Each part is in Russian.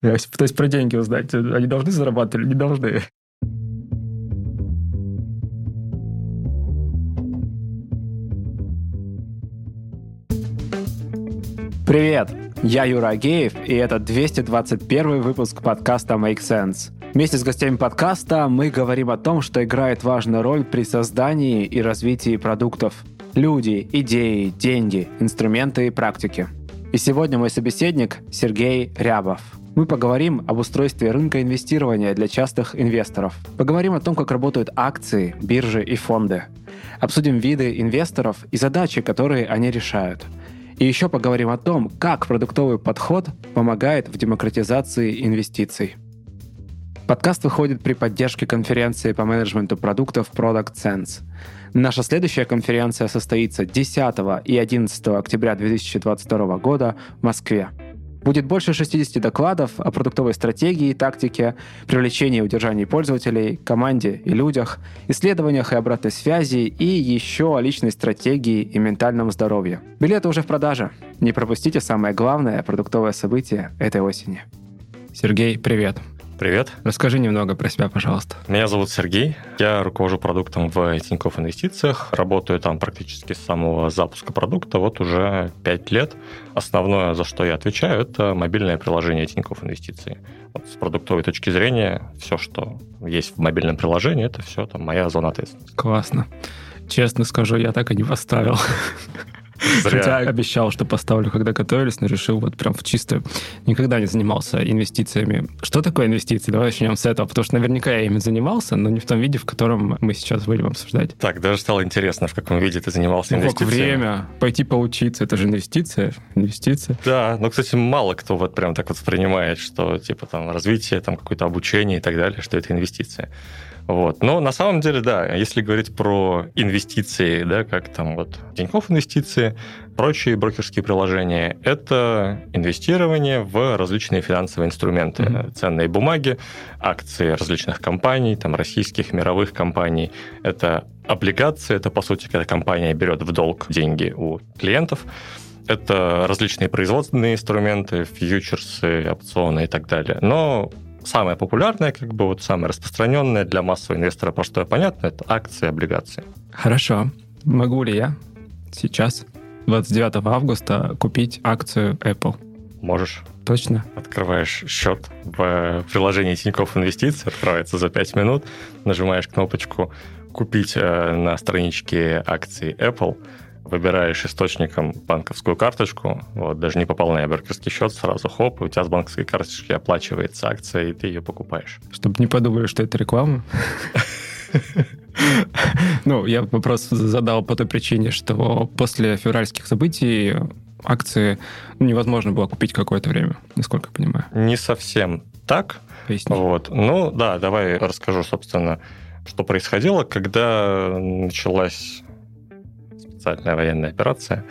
То есть про деньги узнать. Они должны зарабатывать или не должны? Привет! Я Юра Агеев, и это 221 выпуск подкаста Make Sense. Вместе с гостями подкаста мы говорим о том, что играет важную роль при создании и развитии продуктов. Люди, идеи, деньги, инструменты и практики. И сегодня мой собеседник Сергей Рябов – мы поговорим об устройстве рынка инвестирования для частных инвесторов. Поговорим о том, как работают акции, биржи и фонды. Обсудим виды инвесторов и задачи, которые они решают. И еще поговорим о том, как продуктовый подход помогает в демократизации инвестиций. Подкаст выходит при поддержке конференции по менеджменту продуктов Product Sense. Наша следующая конференция состоится 10 и 11 октября 2022 года в Москве. Будет больше 60 докладов о продуктовой стратегии и тактике, привлечении и удержании пользователей, команде и людях, исследованиях и обратной связи и еще о личной стратегии и ментальном здоровье. Билеты уже в продаже. Не пропустите самое главное продуктовое событие этой осени. Сергей, привет. Привет. Расскажи немного про себя, пожалуйста. Меня зовут Сергей. Я руковожу продуктом в Тинькофф Инвестициях. Работаю там практически с самого запуска продукта. Вот уже 5 лет. Основное, за что я отвечаю, это мобильное приложение Тинькофф Инвестиции. Вот с продуктовой точки зрения, все, что есть в мобильном приложении, это все там моя зона ответственности. Классно. Честно скажу, я так и не поставил. Зря. Хотя обещал, что поставлю, когда готовились, но решил вот прям в чисто... Никогда не занимался инвестициями. Что такое инвестиции? Давай начнем с этого, потому что наверняка я ими занимался, но не в том виде, в котором мы сейчас будем обсуждать. Так, даже стало интересно, в каком виде ты занимался ну, инвестициями. время, пойти поучиться, это же инвестиция, инвестиция. Да, но, кстати, мало кто вот прям так вот воспринимает, что типа там развитие, там какое-то обучение и так далее, что это инвестиция. Вот. Но на самом деле, да, если говорить про инвестиции, да, как там вот Тинькофф инвестиции, прочие брокерские приложения, это инвестирование в различные финансовые инструменты, mm-hmm. ценные бумаги, акции различных компаний, там российских, мировых компаний. Это облигации, это, по сути, когда компания берет в долг деньги у клиентов. Это различные производственные инструменты, фьючерсы, опционы и так далее. Но самое популярное, как бы вот самое распространенное для массового инвестора, простое понятно, это акции, облигации. Хорошо. Могу ли я сейчас, 29 августа, купить акцию Apple? Можешь. Точно? Открываешь счет в приложении Тинькофф Инвестиции, открывается за 5 минут, нажимаешь кнопочку «Купить» э, на страничке акции Apple – выбираешь источником банковскую карточку, вот, даже не пополняя брокерский счет, сразу хоп, и у тебя с банковской карточки оплачивается акция, и ты ее покупаешь. Чтобы не подумали, что это реклама. Ну, я вопрос задал по той причине, что после февральских событий акции невозможно было купить какое-то время, насколько я понимаю. Не совсем так. Поясни. Вот. Ну, да, давай расскажу, собственно, что происходило, когда началась специальная военная операция,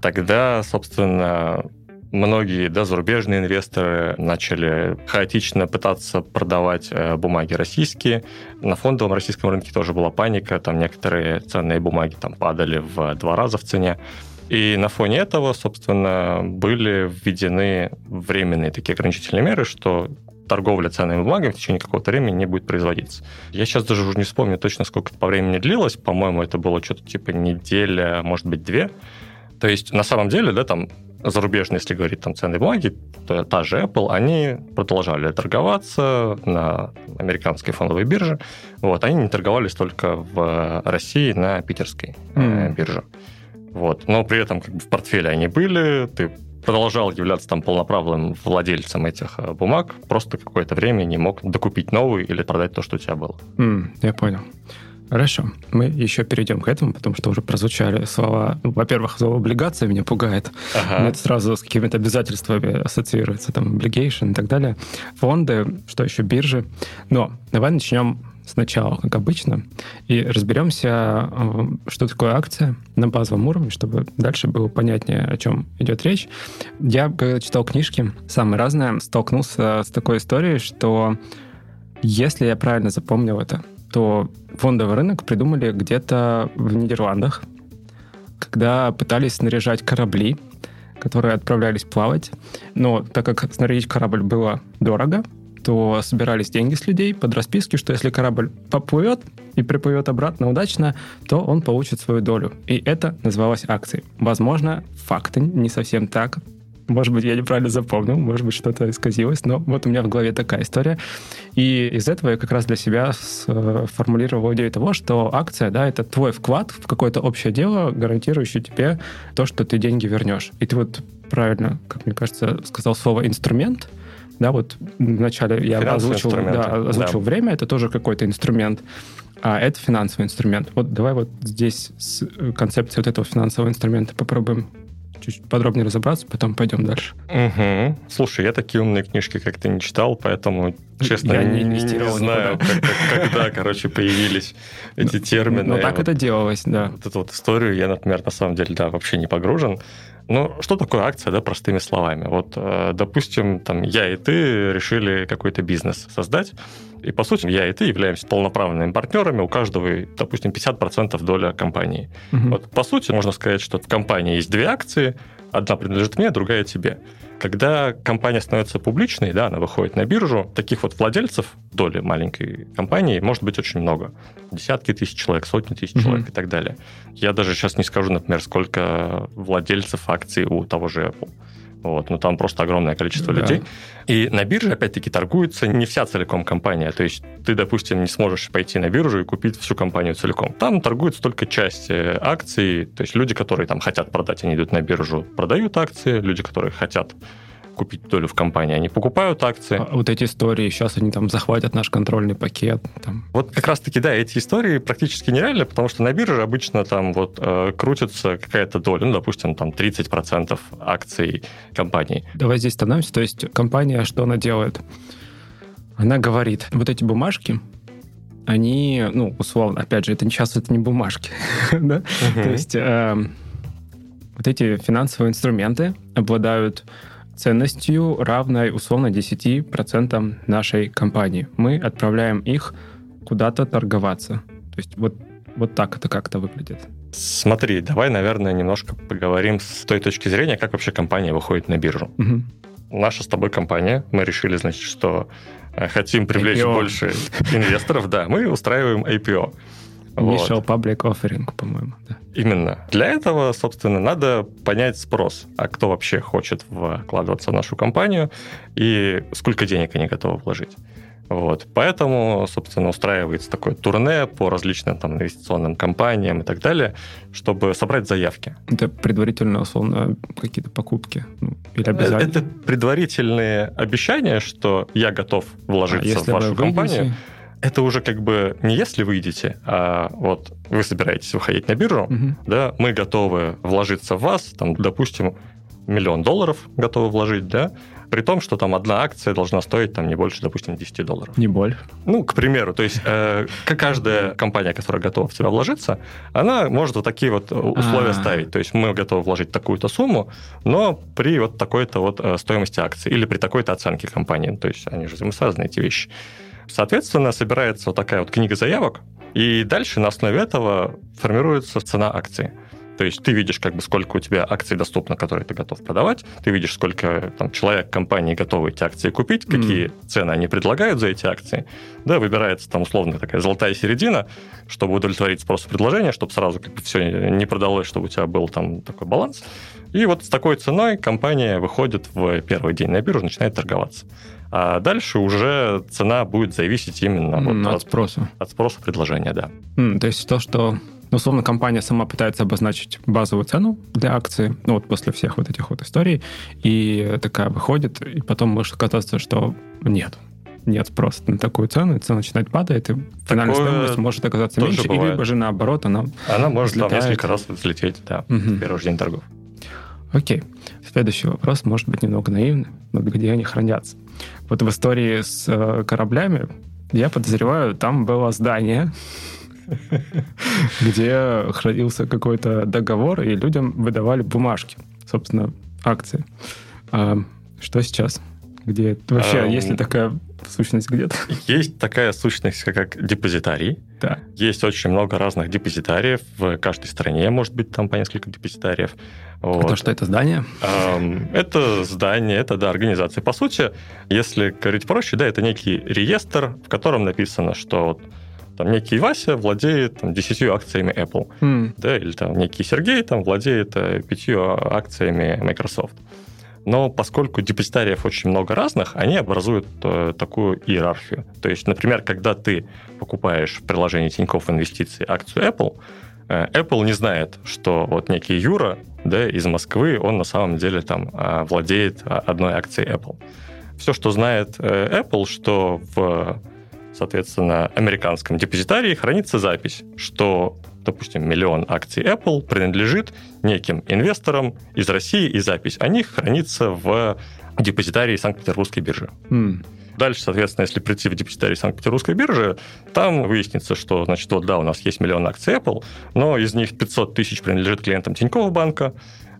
тогда, собственно, многие да, зарубежные инвесторы начали хаотично пытаться продавать э, бумаги российские. На фондовом российском рынке тоже была паника, там некоторые ценные бумаги там падали в два раза в цене. И на фоне этого, собственно, были введены временные такие ограничительные меры, что торговля ценными бумагами в течение какого-то времени не будет производиться. Я сейчас даже уже не вспомню точно, сколько это по времени длилось. По-моему, это было что-то типа неделя, может быть, две. То есть, на самом деле, да, там зарубежные, если говорить там ценные бумаги, то та же Apple, они продолжали торговаться на американской фондовой бирже. Вот, они не торговались только в России на питерской mm. бирже. Вот. Но при этом как бы в портфеле они были, ты продолжал являться там полноправным владельцем этих э, бумаг, просто какое-то время не мог докупить новый или продать то, что у тебя было. Mm, я понял. Хорошо, мы еще перейдем к этому, потому что уже прозвучали слова. Ну, во-первых, слово облигация меня пугает. Ага. Это сразу с какими-то обязательствами ассоциируется, там, obligation и так далее. Фонды, что еще, биржи. Но давай начнем сначала, как обычно, и разберемся, э, что такое акция на базовом уровне, чтобы дальше было понятнее, о чем идет речь. Я, когда читал книжки, самые разные, столкнулся с такой историей, что если я правильно запомнил это, то фондовый рынок придумали где-то в Нидерландах, когда пытались снаряжать корабли которые отправлялись плавать. Но так как снарядить корабль было дорого, то собирались деньги с людей под расписки, что если корабль поплывет и приплывет обратно удачно, то он получит свою долю. И это называлось акцией. Возможно, факты не совсем так. Может быть, я неправильно запомнил, может быть, что-то исказилось, но вот у меня в голове такая история. И из этого я как раз для себя сформулировал идею того, что акция, да, это твой вклад в какое-то общее дело, гарантирующий тебе то, что ты деньги вернешь. И ты вот правильно, как мне кажется, сказал слово «инструмент», да, вот вначале я озвучил, да, озвучил да. время, это тоже какой-то инструмент, а это финансовый инструмент. Вот давай вот здесь с э, концепцией вот этого финансового инструмента попробуем чуть подробнее разобраться, потом пойдем дальше. Угу. Слушай, я такие умные книжки как-то не читал, поэтому, честно, я не, не, не знаю, как, как, когда, короче, появились эти термины. Но так это делалось, да. Вот эту вот историю я, например, на самом деле, да, вообще не погружен. Ну, что такое акция, да, простыми словами? Вот, э, допустим, там, я и ты решили какой-то бизнес создать, и, по сути, я и ты являемся полноправными партнерами, у каждого, допустим, 50% доля компании. Угу. Вот, по сути, можно сказать, что в компании есть две акции, одна принадлежит мне, другая тебе. Когда компания становится публичной, да, она выходит на биржу, таких вот владельцев доли маленькой компании может быть очень много. Десятки тысяч человек, сотни тысяч mm-hmm. человек и так далее. Я даже сейчас не скажу, например, сколько владельцев акций у того же Apple. Вот, ну там просто огромное количество да. людей. И на бирже, опять-таки, торгуется не вся целиком компания. То есть ты, допустим, не сможешь пойти на биржу и купить всю компанию целиком. Там торгуется только часть э, акций. То есть люди, которые там хотят продать, они идут на биржу, продают акции. Люди, которые хотят купить долю в компании, они покупают акции. А вот эти истории, сейчас они там захватят наш контрольный пакет. Там. Вот как раз-таки, да, эти истории практически нереальны, потому что на бирже обычно там вот э, крутится какая-то доля, ну, допустим, там 30% акций компании. Давай здесь становимся, то есть компания, что она делает? Она говорит, вот эти бумажки, они, ну, условно, опять же, это сейчас это не бумажки, да? То есть эм, вот эти финансовые инструменты обладают ценностью, равной условно 10% нашей компании. Мы отправляем их куда-то торговаться. То есть вот, вот так это как-то выглядит. Смотри, давай, наверное, немножко поговорим с той точки зрения, как вообще компания выходит на биржу. Угу. Наша с тобой компания, мы решили, значит, что э, хотим привлечь IPO. больше инвесторов, да, мы устраиваем IPO. Initial вот. Public Offering, по-моему. Да. Именно. Для этого, собственно, надо понять спрос. А кто вообще хочет вкладываться в нашу компанию и сколько денег они готовы вложить. Вот. Поэтому, собственно, устраивается такое турне по различным там, инвестиционным компаниям и так далее, чтобы собрать заявки. Это предварительно, условно, какие-то покупки? Ну, или обязательно? Это предварительные обещания, что я готов вложиться а в вашу компанию. Выйдете? Это уже как бы не если выйдете, а вот вы собираетесь выходить на биржу, угу. да, мы готовы вложиться в вас, там, допустим, миллион долларов готовы вложить, да, при том, что там одна акция должна стоить там не больше, допустим, 10 долларов. Не боль. Ну, к примеру, то есть э, каждая компания, которая готова в тебя вложиться, она может вот такие вот условия А-а-а. ставить. То есть мы готовы вложить такую-то сумму, но при вот такой-то вот э, стоимости акции или при такой-то оценке компании. То есть они же взаимосвязаны, эти вещи. Соответственно, собирается вот такая вот книга заявок, и дальше на основе этого формируется цена акции. То есть ты видишь, как бы, сколько у тебя акций доступно, которые ты готов продавать, ты видишь, сколько там, человек компании готовы эти акции купить, какие mm. цены они предлагают за эти акции. Да, выбирается там условно такая золотая середина, чтобы удовлетворить спрос и предложение, чтобы сразу как бы все не продалось, чтобы у тебя был там такой баланс. И вот с такой ценой компания выходит в первый день на биржу, начинает торговаться. А дальше уже цена будет зависеть именно mm, вот от, от спроса. От спроса предложения, да. Mm, то есть то, что условно, компания сама пытается обозначить базовую цену для акции, ну, вот после всех вот этих вот историй, и такая выходит, и потом может оказаться, что нет, нет спроса на такую цену, и цена начинает падать, и финальная стоимость может оказаться меньше, бывает. либо же наоборот, она Она может взлетает. там несколько раз взлететь, да, угу. в первый же день торгов. Окей. Следующий вопрос может быть немного наивный, но где они хранятся? Вот в истории с э, кораблями, я подозреваю, там было здание, где хранился какой-то договор, и людям выдавали бумажки, собственно, акции. А что сейчас? Где вообще, а, есть ли такая сущность где-то? Есть такая сущность, как депозитарий. Да. Есть очень много разных депозитариев. В каждой стране может быть там по несколько депозитариев. Вот. Это что, это здание? Это здание, это, да, организация. По сути, если говорить проще, да, это некий реестр, в котором написано, что вот там некий Вася владеет там, 10 акциями Apple, mm. да, или там некий Сергей там владеет э, пятью акциями Microsoft. Но поскольку депозитариев очень много разных, они образуют э, такую иерархию. То есть, например, когда ты покупаешь в приложении Тинькофф Инвестиции акцию Apple, э, Apple не знает, что вот некий Юра да, из Москвы, он на самом деле там э, владеет одной акцией Apple. Все, что знает э, Apple, что в, соответственно, американском депозитарии хранится запись, что допустим, миллион акций Apple принадлежит неким инвесторам из России, и запись о них хранится в депозитарии Санкт-Петербургской биржи. Mm. Дальше, соответственно, если прийти в депозитарий Санкт-Петербургской биржи, там выяснится, что, значит, вот да, у нас есть миллион акций Apple, но из них 500 тысяч принадлежит клиентам Тинькофф банка,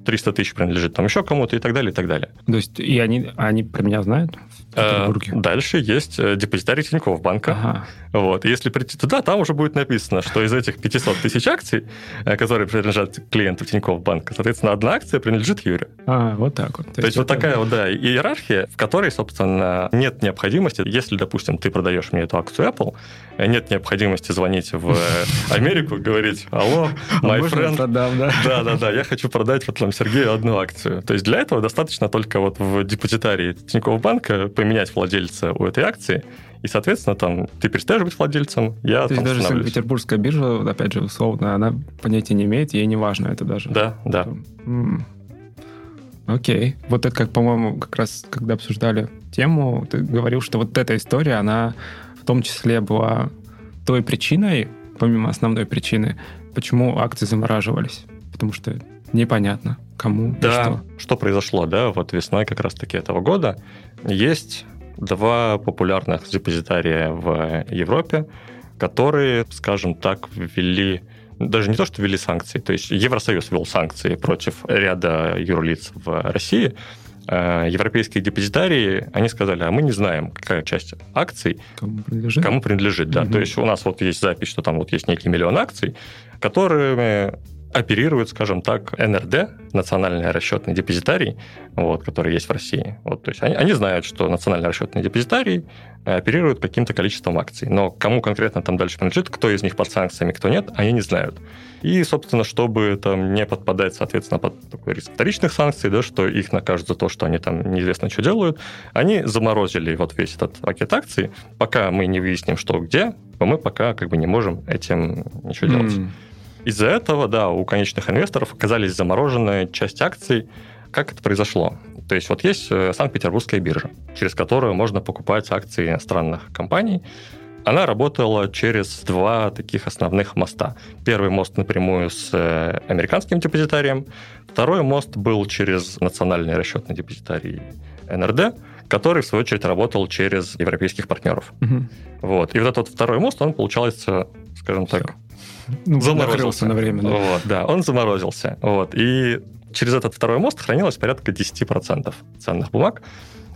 300 тысяч принадлежит там еще кому-то и так далее, и так далее. То есть и они, они про меня знают? Э, дальше есть э, депозитарий Тинькофф банка. Ага. Вот. Если прийти туда, там уже будет написано, что из этих 500 тысяч акций, э, которые принадлежат клиенту Тинькофф банка, соответственно, одна акция принадлежит Юре. А, вот так вот. То, То есть, вот такая вот, да, иерархия, в которой, собственно, нет необходимости, если, допустим, ты продаешь мне эту акцию Apple, нет необходимости звонить в Америку, говорить, алло, а my friend. Да, да, да, я хочу продать вот там Сергею одну акцию. То есть для этого достаточно только вот в депозитарии Тинькофф банка поменять владельца у этой акции, и, соответственно, там ты перестаешь быть владельцем, я То есть даже Санкт-Петербургская биржа, опять же, условно, она понятия не имеет, ей не важно это даже. Да, да. Окей. Вот это как, по-моему, как раз, когда обсуждали тему, ты говорил, что вот эта история, она в том числе была той причиной, помимо основной причины, почему акции замораживались. Потому что непонятно, кому да, что. что произошло, да, вот весной как раз-таки этого года. Есть два популярных депозитария в Европе, которые, скажем так, ввели даже не то, что ввели санкции, то есть Евросоюз ввел санкции против ряда юрлиц в России, э, европейские депозитарии, они сказали, а мы не знаем, какая часть акций кому принадлежит. Кому принадлежит да. Угу. То есть у нас вот есть запись, что там вот есть некий миллион акций, которыми оперирует, скажем так, НРД, национальный расчетный депозитарий, вот, который есть в России. Вот, то есть они, они знают, что национальный расчетный депозитарий э, оперирует каким-то количеством акций, но кому конкретно там дальше принадлежит, кто из них под санкциями, кто нет, они не знают. И, собственно, чтобы там не подпадать, соответственно, под такой риск вторичных санкций, да, что их накажут за то, что они там неизвестно что делают, они заморозили вот весь этот пакет акций. Пока мы не выясним, что где, мы пока как бы не можем этим ничего mm. Из-за этого, да, у конечных инвесторов оказались заморожены часть акций. Как это произошло? То есть вот есть э, Санкт-Петербургская биржа, через которую можно покупать акции иностранных компаний. Она работала через два таких основных моста. Первый мост напрямую с э, американским депозитарием, второй мост был через национальный расчетный депозитарий НРД, который, в свою очередь, работал через европейских партнеров. Угу. Вот. И вот этот второй мост, он, получается, скажем Все. так, ну, заморозился на время. Да. Вот, да, он заморозился. Вот, и через этот второй мост хранилось порядка 10% ценных бумаг.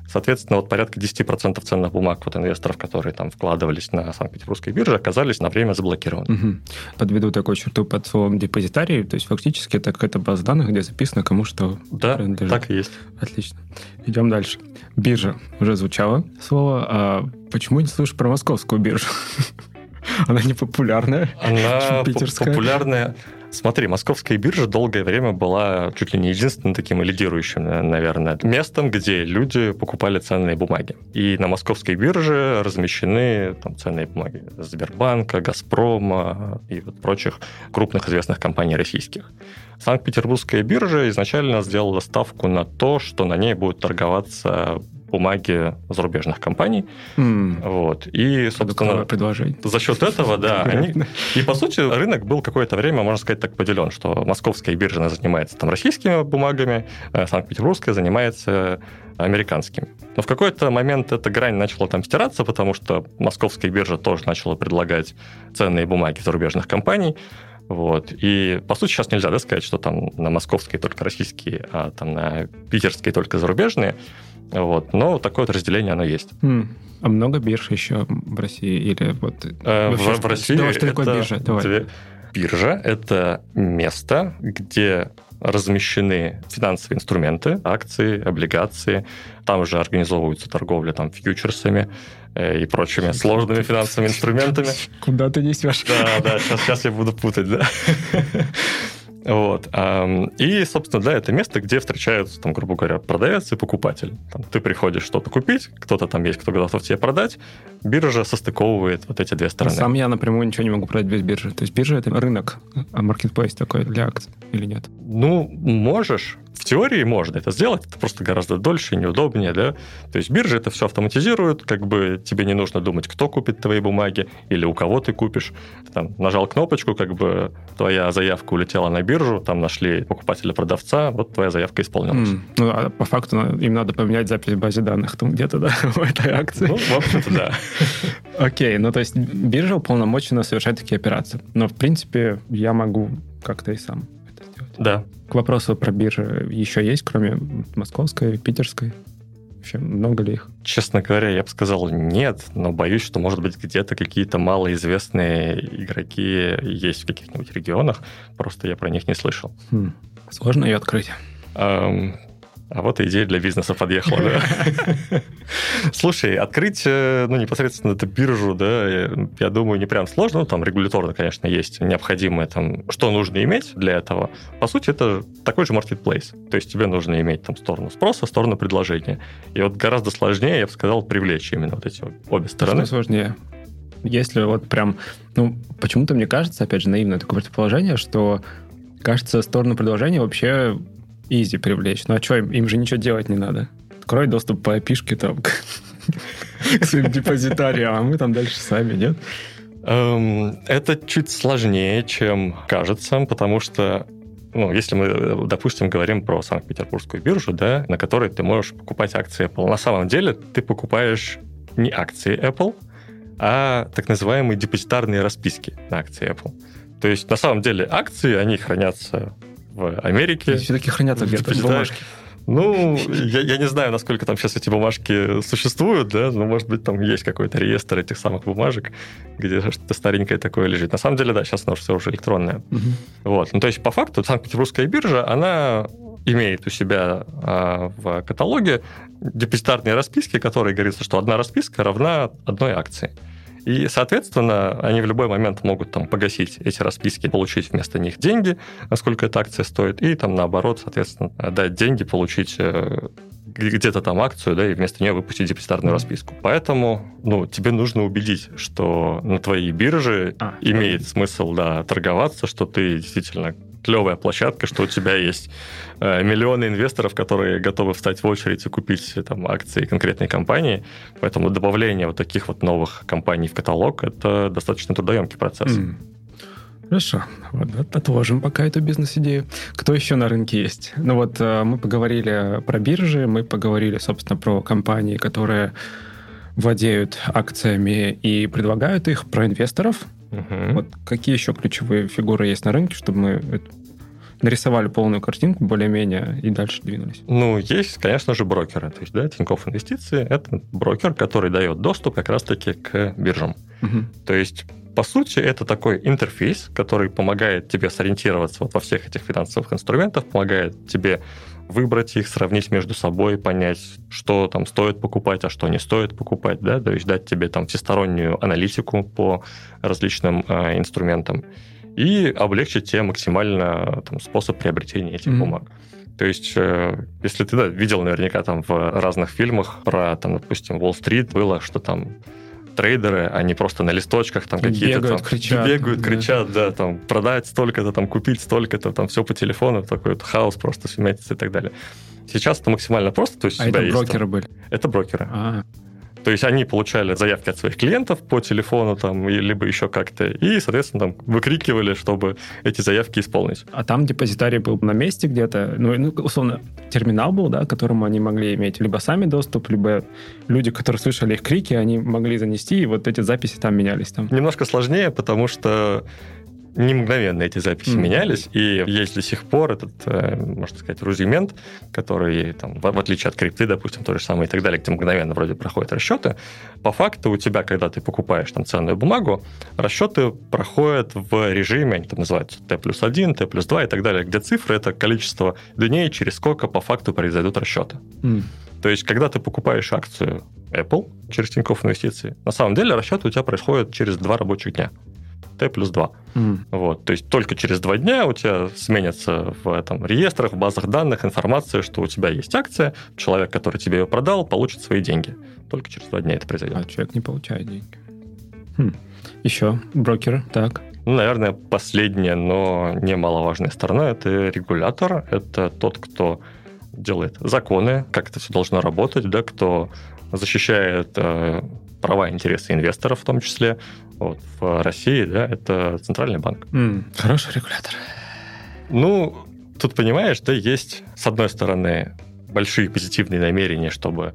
Соответственно, вот порядка 10% ценных бумаг вот инвесторов, которые там вкладывались на Санкт-Петербургской бирже, оказались на время заблокированы. Угу. Подведу такую черту под словом депозитарий, то есть фактически это какая-то база данных, где записано, кому что Да, принадлежит. так и есть. Отлично. Идем дальше. Биржа. Уже звучало слово. А почему не слышишь про московскую биржу? Она не популярная. Она популярная. Смотри, московская биржа долгое время была чуть ли не единственным таким лидирующим, наверное, местом, где люди покупали ценные бумаги. И на московской бирже размещены там, ценные бумаги Сбербанка, Газпрома и вот прочих крупных известных компаний российских. Санкт-Петербургская биржа изначально сделала ставку на то, что на ней будут торговаться бумаги зарубежных компаний. Mm. Вот. И, собственно, за счет этого, да, они... И, по сути, рынок был какое-то время, можно сказать, так поделен, что московская биржа занимается там российскими бумагами, а Санкт-Петербургская занимается американскими. Но в какой-то момент эта грань начала там стираться, потому что московская биржа тоже начала предлагать ценные бумаги зарубежных компаний. Вот. И, по сути, сейчас нельзя да, сказать, что там на московские только российские, а там на питерские только зарубежные. Вот. Но такое вот разделение оно есть. Mm. А много бирж еще в России? Или вот... Э, в, в России Давай, что такое биржа? Давай. Две... Биржа — это место, где размещены финансовые инструменты, акции, облигации. Там уже организовывается торговля там, фьючерсами и прочими сложными финансовыми инструментами. Куда ты несешь? Да, да, сейчас, сейчас я буду путать, да. Вот. И, собственно, да, это место, где встречаются, там, грубо говоря, продавец и покупатель. Там, ты приходишь что-то купить, кто-то там есть, кто готов тебе продать. Биржа состыковывает вот эти две стороны. Сам я напрямую ничего не могу продать без биржи. То есть биржа — это рынок, а маркетплейс такой для акций или нет? Ну, можешь. В теории можно это сделать, это просто гораздо дольше и неудобнее, да. То есть биржа это все автоматизирует, как бы тебе не нужно думать, кто купит твои бумаги или у кого ты купишь. Ты там нажал кнопочку, как бы твоя заявка улетела на биржу, там нашли покупателя-продавца, вот твоя заявка исполнилась. Mm. Ну, а по факту ну, им надо поменять запись в базе данных там где-то, да, в этой акции. Ну, в общем-то, да. Окей, ну то есть биржа уполномочена совершать такие операции. Но, в принципе, я могу как-то и сам это сделать. Да. К вопросу про биржи еще есть, кроме московской, питерской? Вообще, много ли их? Честно говоря, я бы сказал нет, но боюсь, что, может быть, где-то какие-то малоизвестные игроки есть в каких-нибудь регионах, просто я про них не слышал. Хм. Сложно ее открыть. Um, а вот и идея для бизнеса подъехала, да. Слушай, открыть, э, ну, непосредственно эту биржу, да, я думаю, не прям сложно. Ну, там регуляторно, конечно, есть необходимое там, что нужно иметь для этого. По сути, это такой же marketplace. То есть тебе нужно иметь там сторону спроса, сторону предложения. И вот гораздо сложнее, я бы сказал, привлечь именно вот эти обе стороны. Что сложнее? Если вот прям, ну, почему-то мне кажется, опять же, наивное такое предположение, что кажется, сторону предложения вообще изи привлечь. Ну а что, им, им же ничего делать не надо. Открой доступ по опишке там к, своим депозитариям, а мы там дальше сами, нет? Эм, это чуть сложнее, чем кажется, потому что ну, если мы, допустим, говорим про Санкт-Петербургскую биржу, да, на которой ты можешь покупать акции Apple, на самом деле ты покупаешь не акции Apple, а так называемые депозитарные расписки на акции Apple. То есть, на самом деле, акции, они хранятся в Америке. Все-таки хранятся где-то бумажки. Ну, я, я не знаю, насколько там сейчас эти бумажки существуют, да, но, может быть, там есть какой-то реестр этих самых бумажек, где что-то старенькое такое лежит. На самом деле, да, сейчас оно все уже электронное. Угу. Вот. Ну, то есть, по факту, Санкт-Петербургская биржа, она имеет у себя а, в каталоге депозитарные расписки, которые говорится, что одна расписка равна одной акции. И, соответственно, они в любой момент могут там погасить эти расписки, получить вместо них деньги, насколько эта акция стоит, и там наоборот, соответственно, дать деньги, получить э, где-то там акцию, да, и вместо нее выпустить депозитарную расписку. Поэтому, ну, тебе нужно убедить, что на твоей бирже а, имеет да. смысл, да, торговаться, что ты действительно клевая площадка, что у тебя есть э, миллионы инвесторов, которые готовы встать в очередь и купить там, акции конкретной компании. Поэтому добавление вот таких вот новых компаний в каталог – это достаточно трудоемкий процесс. Mm. Хорошо. Вот, отложим пока эту бизнес-идею. Кто еще на рынке есть? Ну вот э, мы поговорили про биржи, мы поговорили, собственно, про компании, которые владеют акциями и предлагают их, про инвесторов. Угу. Вот какие еще ключевые фигуры есть на рынке, чтобы мы нарисовали полную картинку более-менее и дальше двинулись? Ну, есть, конечно же, брокеры. То есть, да, Тинькофф Инвестиции – это брокер, который дает доступ как раз-таки к биржам. Угу. То есть, по сути, это такой интерфейс, который помогает тебе сориентироваться вот во всех этих финансовых инструментах, помогает тебе выбрать их, сравнить между собой, понять, что там стоит покупать, а что не стоит покупать, да, то есть дать тебе там всестороннюю аналитику по различным э, инструментам и облегчить тебе максимально там, способ приобретения этих mm-hmm. бумаг. То есть, э, если ты да, видел наверняка там в разных фильмах про, там, допустим, Уолл-стрит было, что там трейдеры, они просто на листочках там какие-то бегают, там кричат, бегают, да. кричат, да, там продать столько-то, там купить столько-то, там все по телефону, такой вот хаос просто сумятица и так далее. Сейчас это максимально просто, то есть а это брокеры там... были? Это брокеры. А-а-а. То есть они получали заявки от своих клиентов по телефону, там, либо еще как-то, и, соответственно, там выкрикивали, чтобы эти заявки исполнить. А там депозитарий был на месте где-то, ну, ну, условно, терминал был, да, к которому они могли иметь либо сами доступ, либо люди, которые слышали их крики, они могли занести, и вот эти записи там менялись там. Немножко сложнее, потому что не мгновенно эти записи mm-hmm. менялись, и есть до сих пор этот, э, можно сказать, рудимент, который, там, в, в отличие от крипты, допустим, то же самое и так далее, где мгновенно вроде проходят расчеты, по факту у тебя, когда ты покупаешь там ценную бумагу, расчеты проходят в режиме, они там называются T плюс 1, T плюс 2 и так далее, где цифры — это количество дней, через сколько по факту произойдут расчеты. Mm. То есть, когда ты покупаешь акцию Apple через Тинькофф Инвестиции, на самом деле расчеты у тебя происходят через два рабочих дня. Т плюс 2. Mm. Вот, то есть только через два дня у тебя сменится в этом реестрах, в базах данных информация, что у тебя есть акция, человек, который тебе ее продал, получит свои деньги. Только через два дня это произойдет. А человек не получает деньги. Хм. Еще брокеры, так. Ну, наверное, последняя, но немаловажная сторона – это регулятор. Это тот, кто делает законы, как это все должно работать, да, кто защищает э, права и интересы инвесторов в том числе. Вот, в России да, это Центральный банк. Mm, хороший регулятор. Ну, тут, понимаешь, да, есть, с одной стороны, большие позитивные намерения, чтобы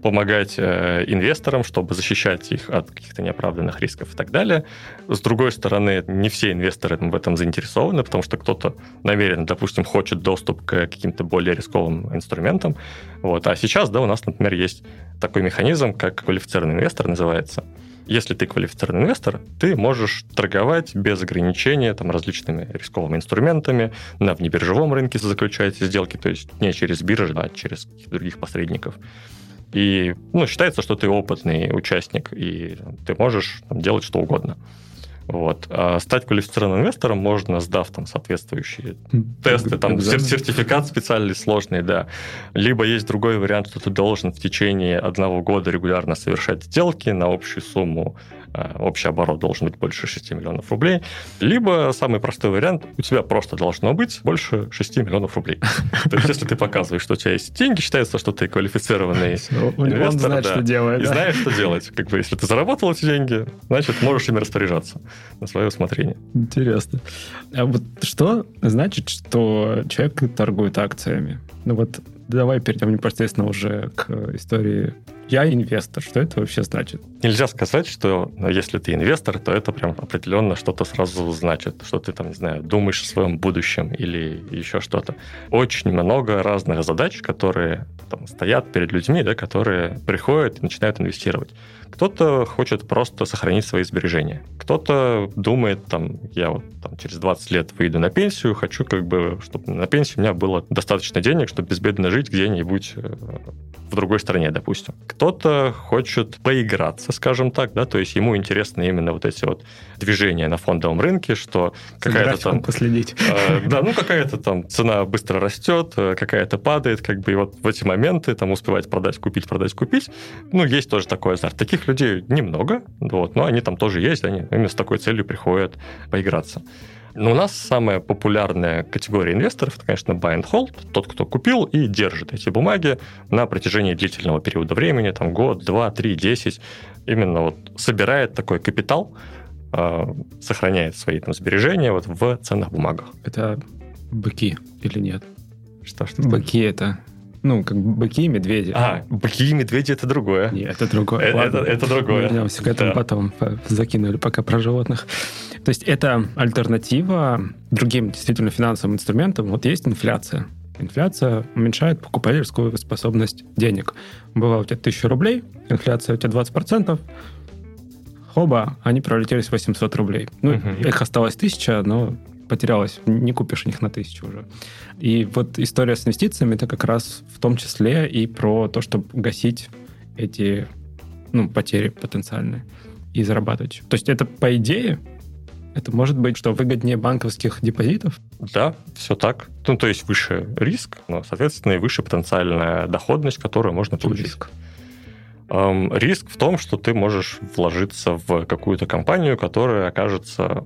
помогать э, инвесторам, чтобы защищать их от каких-то неоправданных рисков и так далее. С другой стороны, не все инвесторы в этом заинтересованы, потому что кто-то намеренно, допустим, хочет доступ к каким-то более рисковым инструментам. Вот. А сейчас, да, у нас, например, есть такой механизм, как квалифицированный инвестор называется. Если ты квалифицированный инвестор, ты можешь торговать без ограничения там, различными рисковыми инструментами, на внебиржевом рынке заключать сделки, то есть не через биржи, а через других посредников. И ну, считается, что ты опытный участник, и ты можешь там, делать что угодно. Вот. А стать квалифицированным инвестором можно, сдав там соответствующие тесты, там сертификат специальный сложный, да. Либо есть другой вариант, что ты должен в течение одного года регулярно совершать сделки на общую сумму общий оборот должен быть больше 6 миллионов рублей. Либо самый простой вариант, у тебя просто должно быть больше 6 миллионов рублей. То есть, если ты показываешь, что у тебя есть деньги, считается, что ты квалифицированный инвестор. Он знает, что делает. И знаешь, что делать. Как бы, если ты заработал эти деньги, значит, можешь ими распоряжаться на свое усмотрение. Интересно. А вот что значит, что человек торгует акциями? Ну вот давай перейдем непосредственно уже к истории я инвестор. Что это вообще значит? Нельзя сказать, что ну, если ты инвестор, то это прям определенно что-то сразу значит, что ты там, не знаю, думаешь о своем будущем или еще что-то. Очень много разных задач, которые там, стоят перед людьми, да, которые приходят и начинают инвестировать. Кто-то хочет просто сохранить свои сбережения. Кто-то думает, там, я вот там, через 20 лет выйду на пенсию, хочу как бы, чтобы на пенсию у меня было достаточно денег, чтобы безбедно жить где-нибудь э, в другой стране, допустим. Кто-то хочет поиграться, скажем так, да, то есть ему интересны именно вот эти вот движения на фондовом рынке, что какая-то там... последить. Э, да, ну какая-то там цена быстро растет, э, какая-то падает, как бы и вот в эти моменты там успевать продать, купить, продать, купить. Ну, есть тоже такой азарт. Таких людей немного, вот, но они там тоже есть, они именно с такой целью приходят поиграться. Но у нас самая популярная категория инвесторов, это, конечно, buy and hold, тот, кто купил и держит эти бумаги на протяжении длительного периода времени, там год, два, три, десять, именно вот собирает такой капитал, э, сохраняет свои там сбережения вот в ценных бумагах. Это быки или нет? Что, что? Быки это ну, как быки и медведи. А, быки и медведи это другое. Нет, это другое. Это, это, это другое. Вернемся к этому да. потом. Закинули пока про животных. То есть это альтернатива другим действительно финансовым инструментам. Вот есть инфляция. Инфляция уменьшает покупательскую способность денег. Было у тебя 1000 рублей, инфляция у тебя 20%, хоба, они пролетелись 800 рублей. Ну, угу. их осталось 1000, но потерялось, не купишь них на тысячу уже. И вот история с инвестициями это как раз в том числе и про то, чтобы гасить эти ну, потери потенциальные и зарабатывать. То есть это по идее это может быть, что выгоднее банковских депозитов? Да, все так. Ну, то есть выше риск, но, соответственно, и выше потенциальная доходность, которую можно получить. Риск. Эм, риск в том, что ты можешь вложиться в какую-то компанию, которая окажется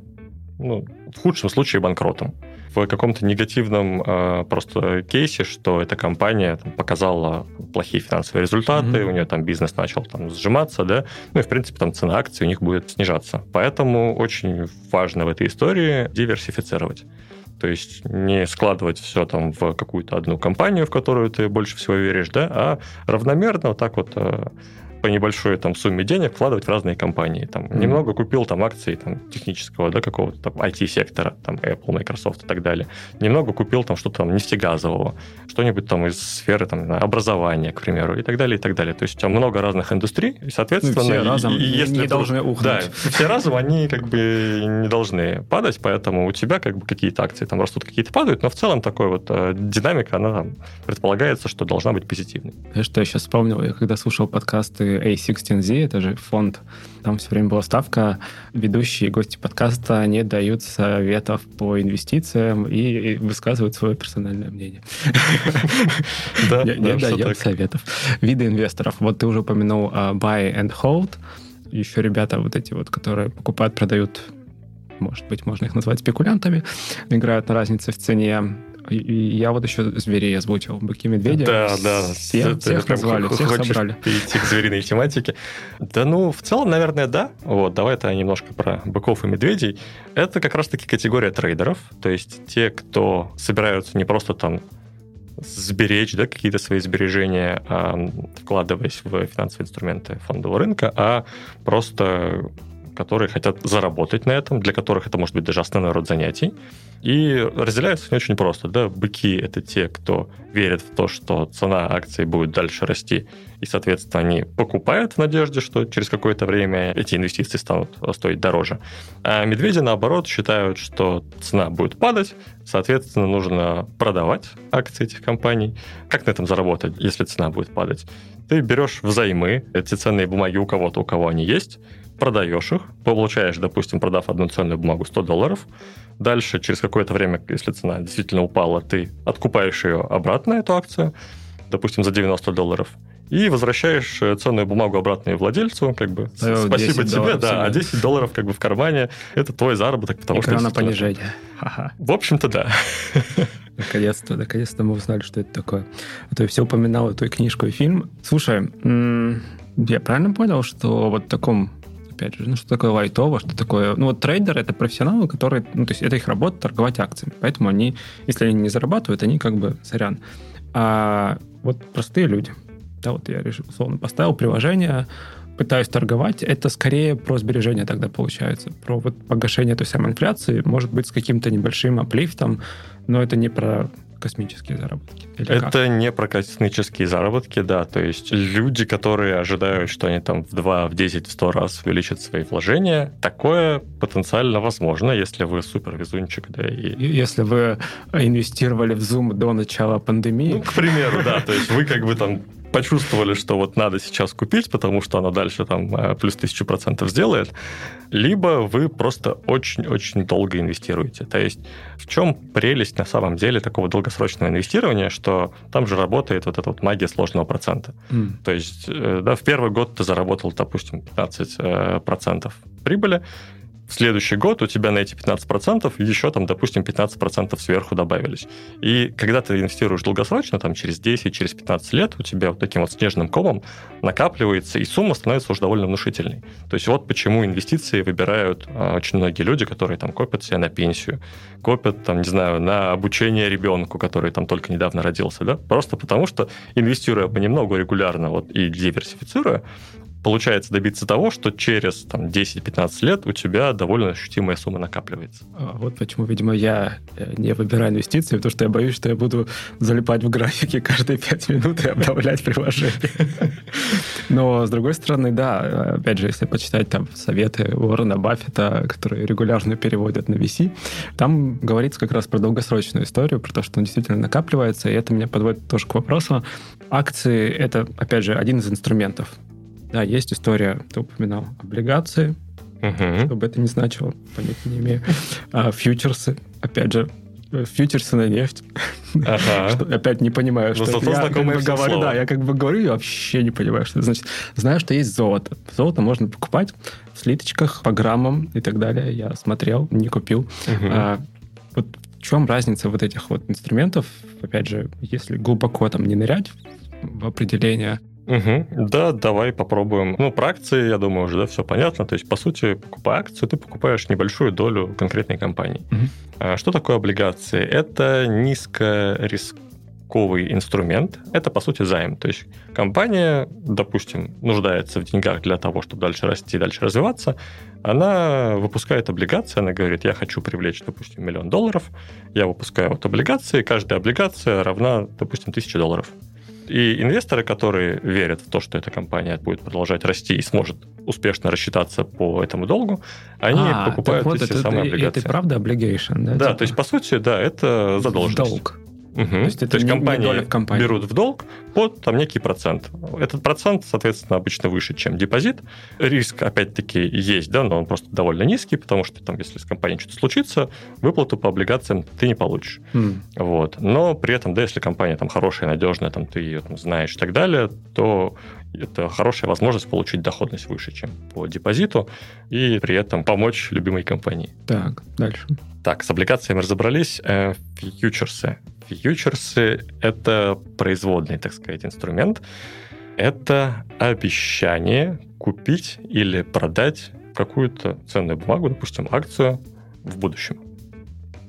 ну, в худшем случае банкротом. В каком-то негативном э, просто кейсе, что эта компания там, показала плохие финансовые результаты, mm-hmm. у нее там бизнес начал там сжиматься, да, ну и в принципе там цена акций у них будет снижаться. Поэтому очень важно в этой истории диверсифицировать. То есть не складывать все там в какую-то одну компанию, в которую ты больше всего веришь, да, а равномерно вот так вот э, по небольшой там сумме денег вкладывать в разные компании. Там, mm-hmm. Немного купил там акции там, технического, да, какого-то там IT-сектора, там Apple, Microsoft и так далее. Немного купил там что-то там нефтегазового, что-нибудь там из сферы там, образования, к примеру, и так далее, и так далее. То есть у тебя много разных индустрий, и, соответственно... Ну, все разом и, если не должны ухнуть. Да, все разом они как бы не должны падать, поэтому у тебя как бы какие-то акции там растут, какие-то падают, но в целом такой вот э, динамика, она там предполагается, что должна быть позитивной. Знаешь, что я сейчас вспомнил? Я когда слушал подкасты A16Z, это же фонд, там все время была ставка, ведущие гости подкаста не дают советов по инвестициям и высказывают свое персональное мнение. Не дает советов. Виды инвесторов. Вот ты уже упомянул а, buy and hold. Еще ребята вот эти вот, которые покупают, продают может быть, можно их назвать спекулянтами, играют на разнице в цене. Я вот еще зверей озвучил, быки, медведи. Да, да. Всех, это, всех назвали, всех собрали. перейти к звериной тематике. Да ну, в целом, наверное, да. Вот, давай это немножко про быков и медведей. Это как раз-таки категория трейдеров, то есть те, кто собираются не просто там сберечь да, какие-то свои сбережения, а, вкладываясь в финансовые инструменты фондового рынка, а просто которые хотят заработать на этом, для которых это может быть даже основной род занятий. И разделяются не очень просто. Да? Быки — это те, кто верит в то, что цена акций будет дальше расти, и, соответственно, они покупают в надежде, что через какое-то время эти инвестиции станут стоить дороже. А медведи, наоборот, считают, что цена будет падать, соответственно, нужно продавать акции этих компаний. Как на этом заработать, если цена будет падать? Ты берешь взаймы эти ценные бумаги у кого-то, у кого они есть, продаешь их, получаешь, допустим, продав одну ценную бумагу 100 долларов, дальше через какое-то время, если цена действительно упала, ты откупаешь ее обратно, эту акцию, допустим, за 90 долларов, и возвращаешь э, ценную бумагу обратно владельцу, как бы, спасибо тебе, да, а 10 долларов как бы в кармане, это твой заработок, потому Экрана что... понижение. В общем-то, да. Наконец-то, наконец-то мы узнали, что это такое. А то я все упоминал эту книжку и фильм. Слушай, я правильно понял, что вот в таком опять же, ну, что такое лайтово, что такое... Ну, вот трейдер — это профессионалы, которые... Ну, то есть это их работа — торговать акциями. Поэтому они, если они не зарабатывают, они как бы сорян. А вот простые люди, да, вот я решил, условно поставил приложение, пытаюсь торговать, это скорее про сбережения тогда получается, про вот погашение той самой инфляции, может быть, с каким-то небольшим аплифтом, но это не про космические заработки? это как? не про космические заработки, да. То есть люди, которые ожидают, что они там в 2, в 10, в 100 раз увеличат свои вложения, такое потенциально возможно, если вы супер везунчик, да. И... Если вы инвестировали в Zoom до начала пандемии. Ну, к примеру, да. То есть вы как бы там почувствовали, что вот надо сейчас купить, потому что оно дальше там э, плюс тысячу процентов сделает, либо вы просто очень-очень долго инвестируете. То есть в чем прелесть на самом деле такого долгосрочного инвестирования, что там же работает вот эта вот магия сложного процента. Mm. То есть э, да, в первый год ты заработал, допустим, 15% э, процентов прибыли, в следующий год у тебя на эти 15% еще там, допустим, 15% сверху добавились. И когда ты инвестируешь долгосрочно, там через 10, через 15 лет, у тебя вот таким вот снежным комом накапливается, и сумма становится уже довольно внушительной. То есть вот почему инвестиции выбирают а, очень многие люди, которые там копят себе на пенсию, копят, там, не знаю, на обучение ребенку, который там только недавно родился, да, просто потому что инвестируя понемногу регулярно вот, и диверсифицируя, получается добиться того, что через там, 10-15 лет у тебя довольно ощутимая сумма накапливается. А, вот почему, видимо, я э, не выбираю инвестиции, потому что я боюсь, что я буду залипать в графике каждые 5 минут и обновлять приложение. Но, с другой стороны, да, опять же, если почитать там советы Уоррена Баффета, которые регулярно переводят на VC, там говорится как раз про долгосрочную историю, про то, что он действительно накапливается, и это меня подводит тоже к вопросу. Акции — это, опять же, один из инструментов да, есть история, ты упоминал, облигации, угу. что бы это ни значило, понятия не имею. А, фьючерсы, опять же, фьючерсы на нефть. Ага. что, опять не понимаю, ну, что это. Я как бы говорю, слово. да, я как бы говорю и вообще не понимаю, что это значит. Знаю, что есть золото. Золото можно покупать в слиточках по граммам и так далее. Я смотрел, не купил. Угу. А, вот в чем разница вот этих вот инструментов? Опять же, если глубоко там не нырять в определение, Угу. Да, давай попробуем. Ну, про акции, я думаю, уже да, все понятно. То есть, по сути, покупая акцию, ты покупаешь небольшую долю конкретной компании. Угу. Что такое облигации? Это низкориск рынковый инструмент. Это, по сути, займ. То есть компания, допустим, нуждается в деньгах для того, чтобы дальше расти, дальше развиваться. Она выпускает облигации, она говорит, я хочу привлечь, допустим, миллион долларов, я выпускаю вот облигации, каждая облигация равна, допустим, тысяче долларов. И инвесторы, которые верят в то, что эта компания будет продолжать расти и сможет успешно рассчитаться по этому долгу, они а, покупают вот эти это, самые облигации. Это правда obligation, да? Да, типа? то есть, по сути, да, это задолженность. Долг. Угу. То есть, это То есть не, компании не доля в компании. берут в долг под там, некий процент. Этот процент, соответственно, обычно выше, чем депозит. Риск, опять-таки, есть, да, но он просто довольно низкий, потому что там, если с компанией что-то случится, выплату по облигациям ты не получишь. Mm. Вот. Но при этом, да, если компания там хорошая, надежная, там, ты ее там, знаешь и так далее, то это хорошая возможность получить доходность выше, чем по депозиту, и при этом помочь любимой компании. Так, дальше. Так, с облигациями разобрались. Э, фьючерсы. Фьючерсы — это производный, так сказать, инструмент. Это обещание купить или продать какую-то ценную бумагу, допустим, акцию в будущем.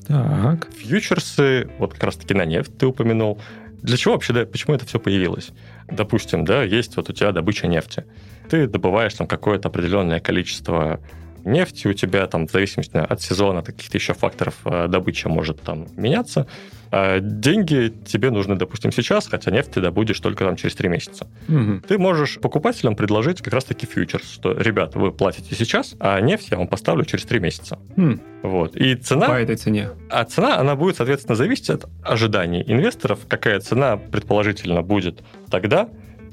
Так. Фьючерсы, вот как раз-таки на нефть ты упомянул. Для чего вообще, да, почему это все появилось? Допустим, да, есть вот у тебя добыча нефти. Ты добываешь там какое-то определенное количество нефти, у тебя там в зависимости от сезона, от каких-то еще факторов э, добыча может там меняться. А деньги тебе нужны, допустим, сейчас, хотя нефть ты добудешь только там через три месяца. Угу. Ты можешь покупателям предложить как раз-таки фьючерс, что, ребят, вы платите сейчас, а нефть я вам поставлю через три месяца. Хм. Вот. И цена... По этой цене. А цена, она будет, соответственно, зависеть от ожиданий инвесторов, какая цена предположительно будет тогда,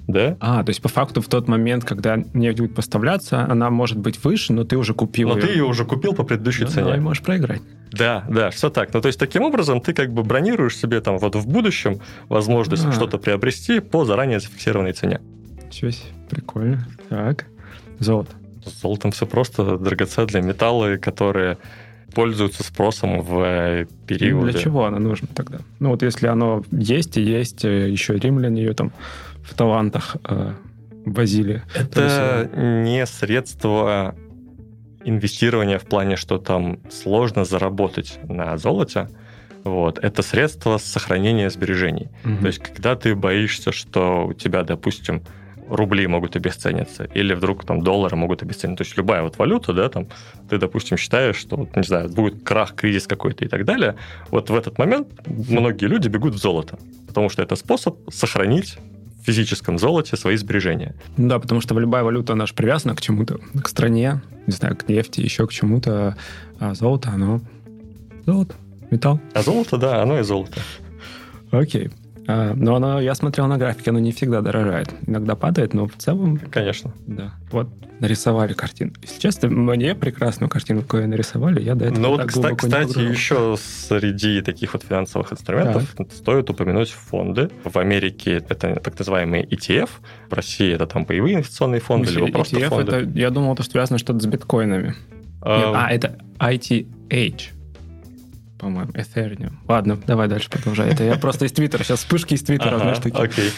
да? А, то есть по факту в тот момент, когда нефть будет поставляться, она может быть выше, но ты уже купил но ее. ты ее уже купил по предыдущей ну, цене. Да, и можешь проиграть. Да, да, что так. Ну, то есть таким образом ты как бы бронируешь себе там вот в будущем возможность а. что-то приобрести по заранее зафиксированной цене. Ничего себе, прикольно. Так, золото. С золотом все просто драгоценные металлы, которые пользуются спросом в э, период. Для чего оно нужно тогда? Ну вот если оно есть и есть, э, еще римляне ее там в талантах э, возили. Это не средство инвестирования в плане, что там сложно заработать на золоте. Вот. Это средство сохранения сбережений. Угу. То есть, когда ты боишься, что у тебя, допустим, рубли могут обесцениться, или вдруг там доллары могут обесцениться. То есть любая вот валюта, да, там, ты, допустим, считаешь, что, не знаю, будет крах, кризис какой-то и так далее, вот в этот момент многие люди бегут в золото, потому что это способ сохранить физическом золоте свои сбережения. Да, потому что любая валюта, она же привязана к чему-то, к стране, не знаю, к нефти, еще к чему-то, а золото, оно золото, металл. А золото, да, оно и золото. Окей. А, но оно, я смотрел на графике, оно не всегда дорожает. Иногда падает, но в целом... Конечно. Да. Вот нарисовали картину. Если честно, мне прекрасную картину, какую нарисовали, я до этого Ну вот, кстати, кстати еще среди таких вот финансовых инструментов так. стоит упомянуть фонды. В Америке это так называемые ETF, в России это там боевые инвестиционные фонды, либо просто ETF фонды. Это, я думал, это связано что-то с биткоинами. А, а это ITH по-моему, Ethereum. Ладно, давай дальше продолжай. Это я просто из Твиттера. Сейчас вспышки из Твиттера, знаешь, такие. Окей.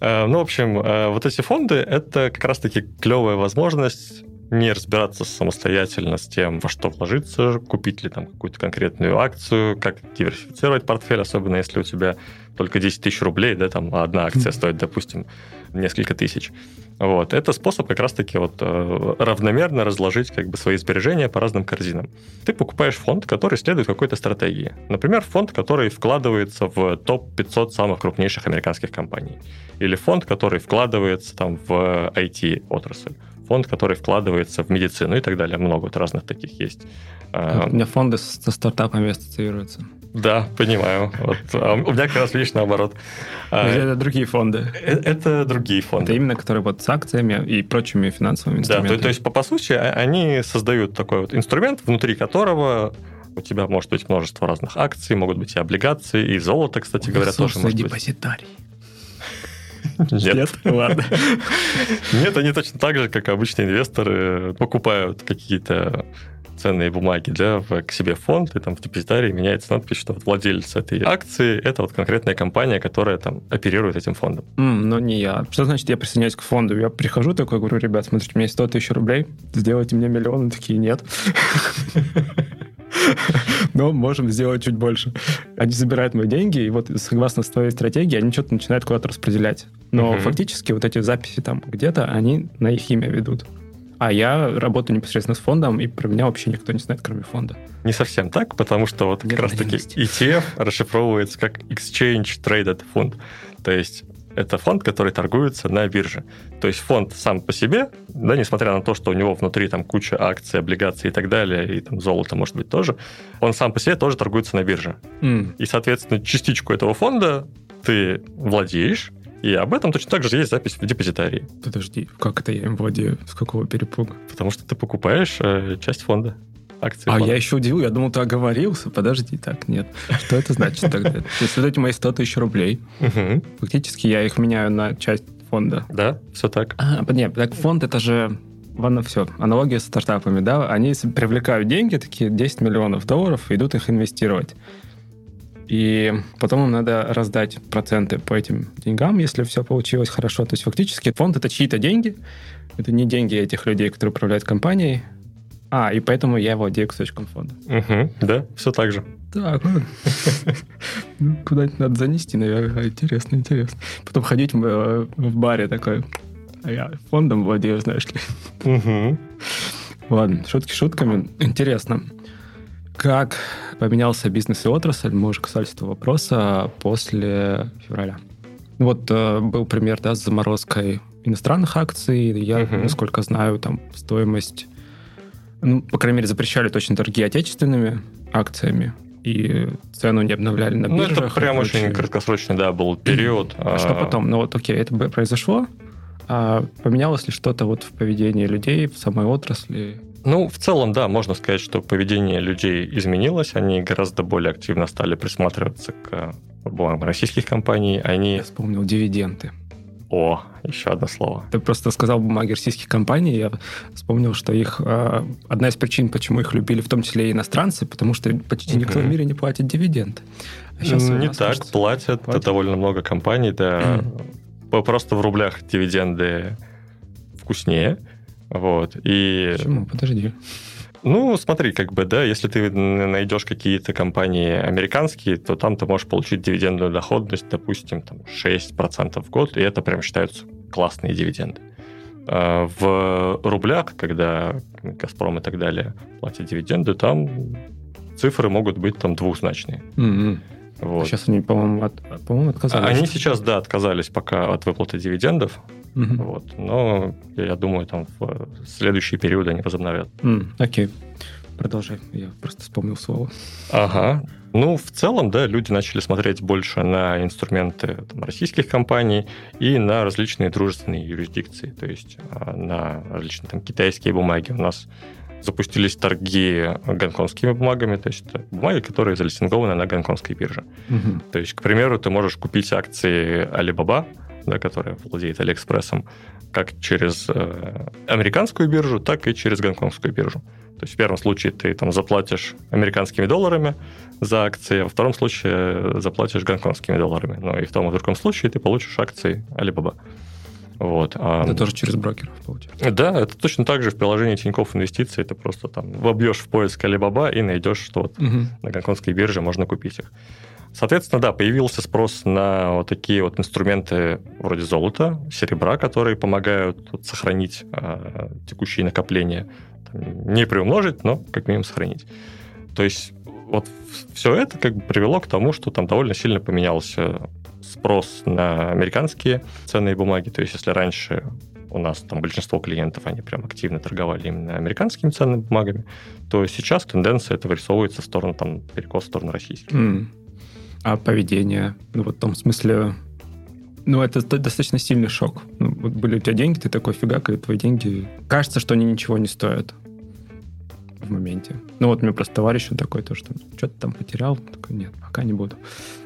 Э, ну, в общем, э, вот эти фонды — это как раз-таки клевая возможность не разбираться самостоятельно с тем, во что вложиться, купить ли там какую-то конкретную акцию, как диверсифицировать портфель, особенно если у тебя только 10 тысяч рублей, да, там одна акция стоит, допустим, несколько тысяч. Вот. Это способ как раз-таки вот э, равномерно разложить как бы свои сбережения по разным корзинам. Ты покупаешь фонд, который следует какой-то стратегии. Например, фонд, который вкладывается в топ-500 самых крупнейших американских компаний. Или фонд, который вкладывается там в IT-отрасль фонд, который вкладывается в медицину и так далее. Много вот разных таких есть. А, у меня фонды со стартапами ассоциируются. Да, понимаю. Вот. А у меня как раз, видишь, наоборот. А, это другие фонды. Э, это другие фонды. Это именно которые вот с акциями и прочими финансовыми инструментами. Да, то, то есть, по, по сути, они создают такой вот инструмент, внутри которого у тебя может быть множество разных акций, могут быть и облигации, и золото, кстати у говоря, тоже может депозитарий. быть. Нет. Нет? Ладно. Нет, они точно так же, как обычные инвесторы, покупают какие-то ценные бумаги да, в, к себе в фонд, и там в депозитарии меняется надпись, что вот владелец этой акции – это вот конкретная компания, которая там оперирует этим фондом. Mm, но не я. Что значит я присоединяюсь к фонду? Я прихожу такой, говорю, ребят, смотрите, у меня есть 100 тысяч рублей, сделайте мне миллион. Они такие, нет. Но можем сделать чуть больше. Они забирают мои деньги, и вот согласно твоей стратегии, они что-то начинают куда-то распределять. Но фактически вот эти записи там где-то, они на их имя ведут. А я работаю непосредственно с фондом, и про меня вообще никто не знает, кроме фонда. Не совсем так, потому что вот как раз-таки ETF расшифровывается как Exchange Traded Fund. То есть это фонд, который торгуется на бирже. То есть фонд сам по себе, да, несмотря на то, что у него внутри там куча акций, облигаций и так далее, и там золото, может быть, тоже, он сам по себе тоже торгуется на бирже. Mm. И, соответственно, частичку этого фонда ты владеешь, и об этом точно так же есть запись в депозитарии. Подожди, как это я им владею? С какого перепуга? Потому что ты покупаешь э, часть фонда. Акции а фонда. я еще удивил, я думал, ты оговорился. Подожди, так, нет. Что это значит тогда? То есть вот эти мои 100 тысяч рублей, фактически я их меняю на часть фонда. Да, все так. А, нет, так фонд это же Ладно, все. Аналогия с стартапами, да? Они привлекают деньги, такие 10 миллионов долларов, идут их инвестировать и потом им надо раздать проценты по этим деньгам, если все получилось хорошо. То есть фактически фонд — это чьи-то деньги, это не деньги этих людей, которые управляют компанией, а, и поэтому я владею кусочком фонда. Угу, да, все так же. Так, ну, куда-нибудь надо занести, наверное. Интересно, интересно. Потом ходить в, э, в баре такой, а я фондом владею, знаешь ли. Угу. Ладно, шутки шутками. Интересно. Как поменялся бизнес и отрасль? Мы уже касались этого вопроса после февраля. Вот э, был пример да, с заморозкой иностранных акций. Я, uh-huh. насколько знаю, там стоимость, ну, по крайней мере, запрещали точно торги отечественными акциями и цену не обновляли на биржах. Ну, это прям очень краткосрочный, да, был период. А что потом? Ну вот, окей, это произошло. А поменялось ли что-то вот в поведении людей, в самой отрасли? Ну, в целом, да, можно сказать, что поведение людей изменилось. Они гораздо более активно стали присматриваться к бумагам российских компаний. Они... Я вспомнил дивиденды. О, еще одно слово. Ты просто сказал бумаги российских компаний, я вспомнил, что их э, одна из причин, почему их любили, в том числе и иностранцы, потому что почти никто в мире не платит дивиденды. А сейчас не так, кажется, платят, платят довольно много компаний, да. Просто в рублях дивиденды вкуснее. Вот. И... Почему? Подожди. Ну, смотри, как бы, да, если ты найдешь какие-то компании американские, то там ты можешь получить дивидендную доходность, допустим, там 6% в год, и это прям считаются классные дивиденды. А в рублях, когда Газпром и так далее платят дивиденды, там цифры могут быть там двухзначные. Mm-hmm. Вот. Сейчас они, по-моему, от, по-моему, отказались. Они сейчас, да, отказались пока от выплаты дивидендов. Угу. Вот. Но я думаю, там в следующий период они возобновят. Mm, окей. Продолжай. Я просто вспомнил слово. Ага. Ну, в целом, да, люди начали смотреть больше на инструменты там, российских компаний и на различные дружественные юрисдикции, то есть а, на различные там китайские бумаги. У нас запустились торги гонконгскими бумагами, то есть бумаги, которые залистингованы на гонконгской бирже. Угу. То есть, к примеру, ты можешь купить акции Alibaba, да, которая владеет Алиэкспрессом, как через э, американскую биржу, так и через гонконгскую биржу. То есть в первом случае ты там заплатишь американскими долларами за акции, а во втором случае заплатишь гонконгскими долларами. Ну и в том и в другом случае ты получишь акции Alibaba. Вот. А это тоже через брокеров получается? Да, это точно так же в приложении Тинькофф Инвестиции. Ты просто там вобьешь в поиск Alibaba и найдешь, что вот угу. на гонконгской бирже можно купить их. Соответственно, да, появился спрос на вот такие вот инструменты вроде золота, серебра, которые помогают сохранить э, текущие накопления. Там, не приумножить, но как минимум сохранить. То есть вот все это как бы привело к тому, что там довольно сильно поменялся спрос на американские ценные бумаги. То есть если раньше у нас там большинство клиентов, они прям активно торговали именно американскими ценными бумагами, то сейчас тенденция это вырисовывается в сторону там перекос в сторону российских. Mm а поведение, ну вот в том смысле, ну это достаточно сильный шок. Ну, вот были у тебя деньги, ты такой фигак, и твои деньги, кажется, что они ничего не стоят в моменте. Ну вот мне просто товарищ он такой, то, что что-то там потерял, такой, нет, пока не буду.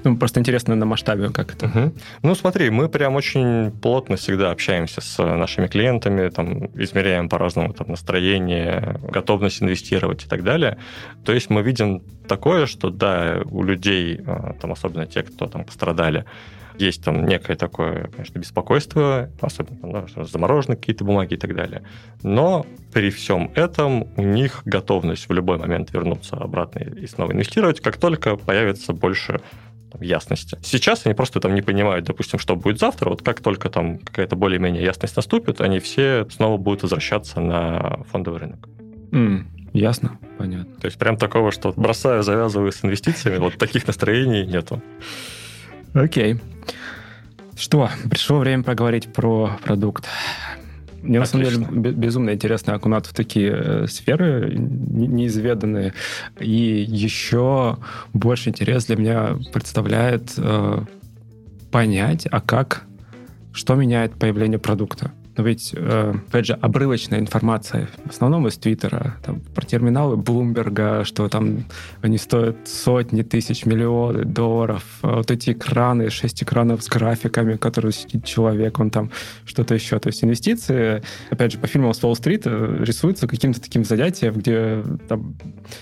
Ну просто интересно на масштабе, как это. Угу. Ну смотри, мы прям очень плотно всегда общаемся с нашими клиентами, там измеряем по-разному там настроение, готовность инвестировать и так далее. То есть мы видим такое, что да, у людей, а, там особенно те, кто там пострадали, есть там некое такое, конечно, беспокойство, особенно да, заморожены какие-то бумаги и так далее. Но при всем этом у них готовность в любой момент вернуться обратно и снова инвестировать, как только появится больше там, ясности. Сейчас они просто там не понимают, допустим, что будет завтра. Вот как только там какая-то более-менее ясность наступит, они все снова будут возвращаться на фондовый рынок. Mm, ясно, понятно. То есть прям такого, что бросаю, завязываю с инвестициями, вот таких настроений нету. Окей. Что, пришло время поговорить про продукт. Мне Отлично. на самом деле безумно интересно окунаться в такие э, сферы неизведанные. И еще больше интерес для меня представляет э, понять, а как, что меняет появление продукта. Но ведь, э, опять же, обрывочная информация, в основном из Твиттера, там, про терминалы Блумберга, что там они стоят сотни тысяч, миллионы долларов, а вот эти экраны, шесть экранов с графиками, которые сидит человек, он там что-то еще. То есть инвестиции, опять же, по фильмам с Уолл-стрит э, рисуются каким-то таким занятием, где там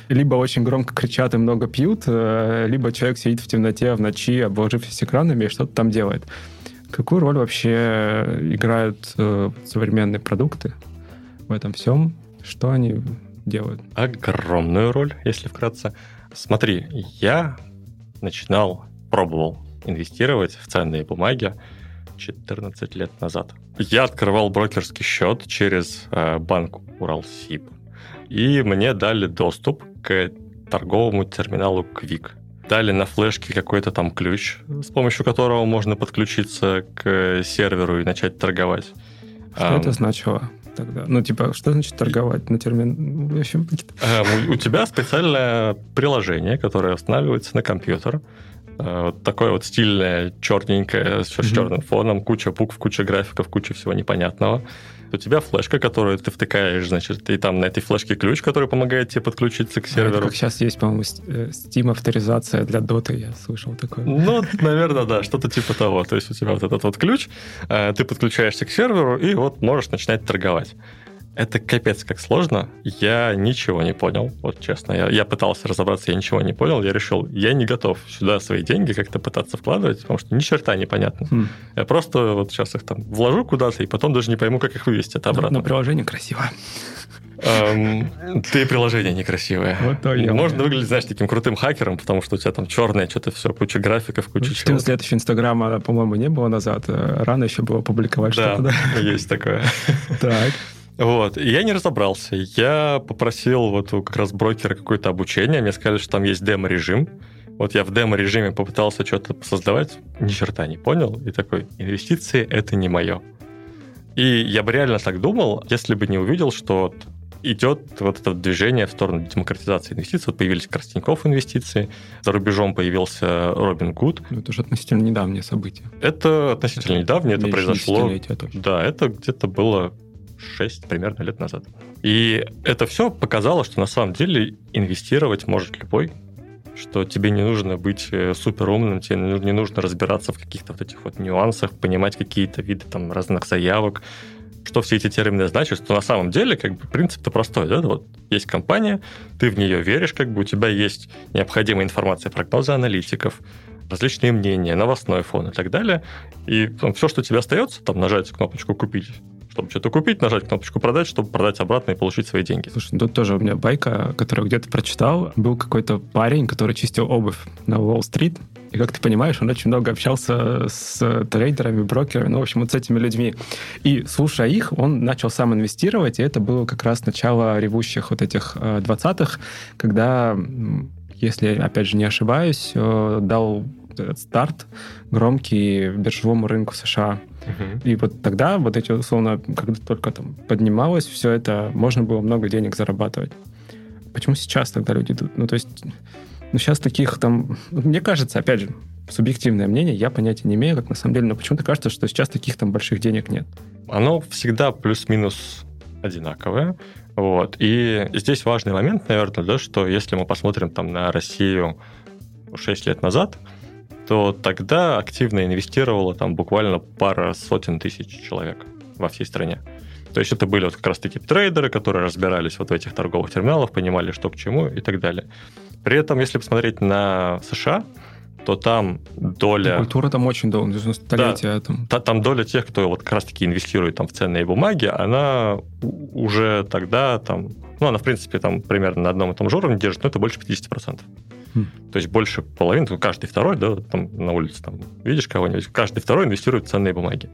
либо очень громко кричат и много пьют, э, либо человек сидит в темноте в ночи, обложившись экранами, и что-то там делает. Какую роль вообще играют э, современные продукты в этом всем? Что они делают? Огромную роль, если вкратце. Смотри, я начинал, пробовал инвестировать в ценные бумаги 14 лет назад. Я открывал брокерский счет через э, банк Уралсиб, и мне дали доступ к торговому терминалу Quick дали на флешке какой-то там ключ, с помощью которого можно подключиться к серверу и начать торговать. Что а, это значило тогда? Ну, типа, что значит торговать на термин? В общем, у, у тебя специальное приложение, которое устанавливается на компьютер. Вот такое вот стильное, черненькое, с mm-hmm. черным фоном, куча букв, куча графиков, куча всего непонятного у тебя флешка, которую ты втыкаешь, значит, и там на этой флешке ключ, который помогает тебе подключиться к серверу. А это как сейчас есть, по-моему, э, Steam авторизация для Dota, я слышал такое. Ну, наверное, да, что-то типа того. То есть у тебя вот этот вот ключ, э, ты подключаешься к серверу, и вот можешь начинать торговать. Это капец как сложно. Я ничего не понял, вот честно. Я, я пытался разобраться, я ничего не понял. Я решил, я не готов сюда свои деньги как-то пытаться вкладывать, потому что ни черта непонятно. Хм. Я просто вот сейчас их там вложу куда-то, и потом даже не пойму, как их вывести это обратно. Но, но приложение красиво. Эм, ты приложение некрасивое. Вот то Можно выглядеть, знаешь, таким крутым хакером, потому что у тебя там черное, что-то все, куча графиков, куча ну, 14 лет еще Инстаграма, по-моему, не было назад. Рано еще было публиковать да, что-то, да? есть такое. Так. Вот, и я не разобрался. Я попросил вот у как раз брокера какое-то обучение, мне сказали, что там есть демо-режим. Вот я в демо-режиме попытался что-то создавать, ни черта не понял, и такой, инвестиции — это не мое. И я бы реально так думал, если бы не увидел, что идет вот это движение в сторону демократизации инвестиций. Вот появились Коростеньков инвестиции, за рубежом появился Робин Гуд. Ну, это же относительно недавнее событие. Это относительно недавнее, это произошло. Да, это где-то было 6 примерно лет назад. И это все показало, что на самом деле инвестировать может любой, что тебе не нужно быть э, супер умным, тебе не нужно разбираться в каких-то вот этих вот нюансах, понимать какие-то виды там разных заявок, что все эти термины значат, что на самом деле как бы принцип-то простой, да, вот есть компания, ты в нее веришь, как бы у тебя есть необходимая информация, прогнозы аналитиков, различные мнения, новостной фон и так далее, и там, все, что тебе остается, там нажать кнопочку «Купить», чтобы что-то купить, нажать кнопочку «Продать», чтобы продать обратно и получить свои деньги. Слушай, тут тоже у меня байка, которую где-то прочитал. Был какой-то парень, который чистил обувь на Уолл-стрит, и, как ты понимаешь, он очень много общался с трейдерами, брокерами, ну, в общем, вот с этими людьми. И, слушая их, он начал сам инвестировать, и это было как раз начало ревущих вот этих 20-х, э, когда, если, опять же, не ошибаюсь, э, дал старт громкий биржевому рынку США. Uh-huh. И вот тогда, вот эти, условно, когда только там поднималось все это, можно было много денег зарабатывать. Почему сейчас тогда люди идут? Ну, то есть, ну, сейчас таких там... Мне кажется, опять же, субъективное мнение, я понятия не имею, как на самом деле, но почему-то кажется, что сейчас таких там больших денег нет. Оно всегда плюс-минус одинаковое. Вот. И здесь важный момент, наверное, да, что если мы посмотрим там на Россию 6 лет назад, то тогда активно инвестировало там буквально пара сотен тысяч человек во всей стране. То есть это были вот как раз-таки трейдеры, которые разбирались вот в этих торговых терминалах, понимали, что к чему и так далее. При этом, если посмотреть на США, то там доля... Культура там очень долго, столетия. Да, там. там доля тех, кто вот как раз-таки инвестирует там в ценные бумаги, она уже тогда там... Ну, она, в принципе, там примерно на одном и том же уровне держит, но это больше 50%. То есть больше половины, каждый второй, да, там на улице там видишь кого-нибудь, каждый второй инвестирует в ценные бумаги.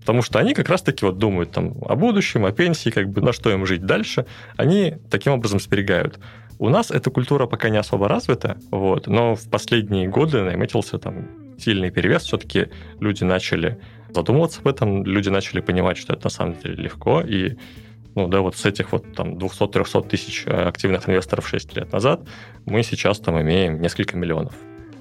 Потому что они как раз-таки вот думают там о будущем, о пенсии, как бы на что им жить дальше. Они таким образом сберегают. У нас эта культура пока не особо развита, вот, но в последние годы наметился там сильный перевес. Все-таки люди начали задумываться об этом, люди начали понимать, что это на самом деле легко, и ну да, вот с этих вот там 200-300 тысяч э, активных инвесторов 6 лет назад мы сейчас там имеем несколько миллионов.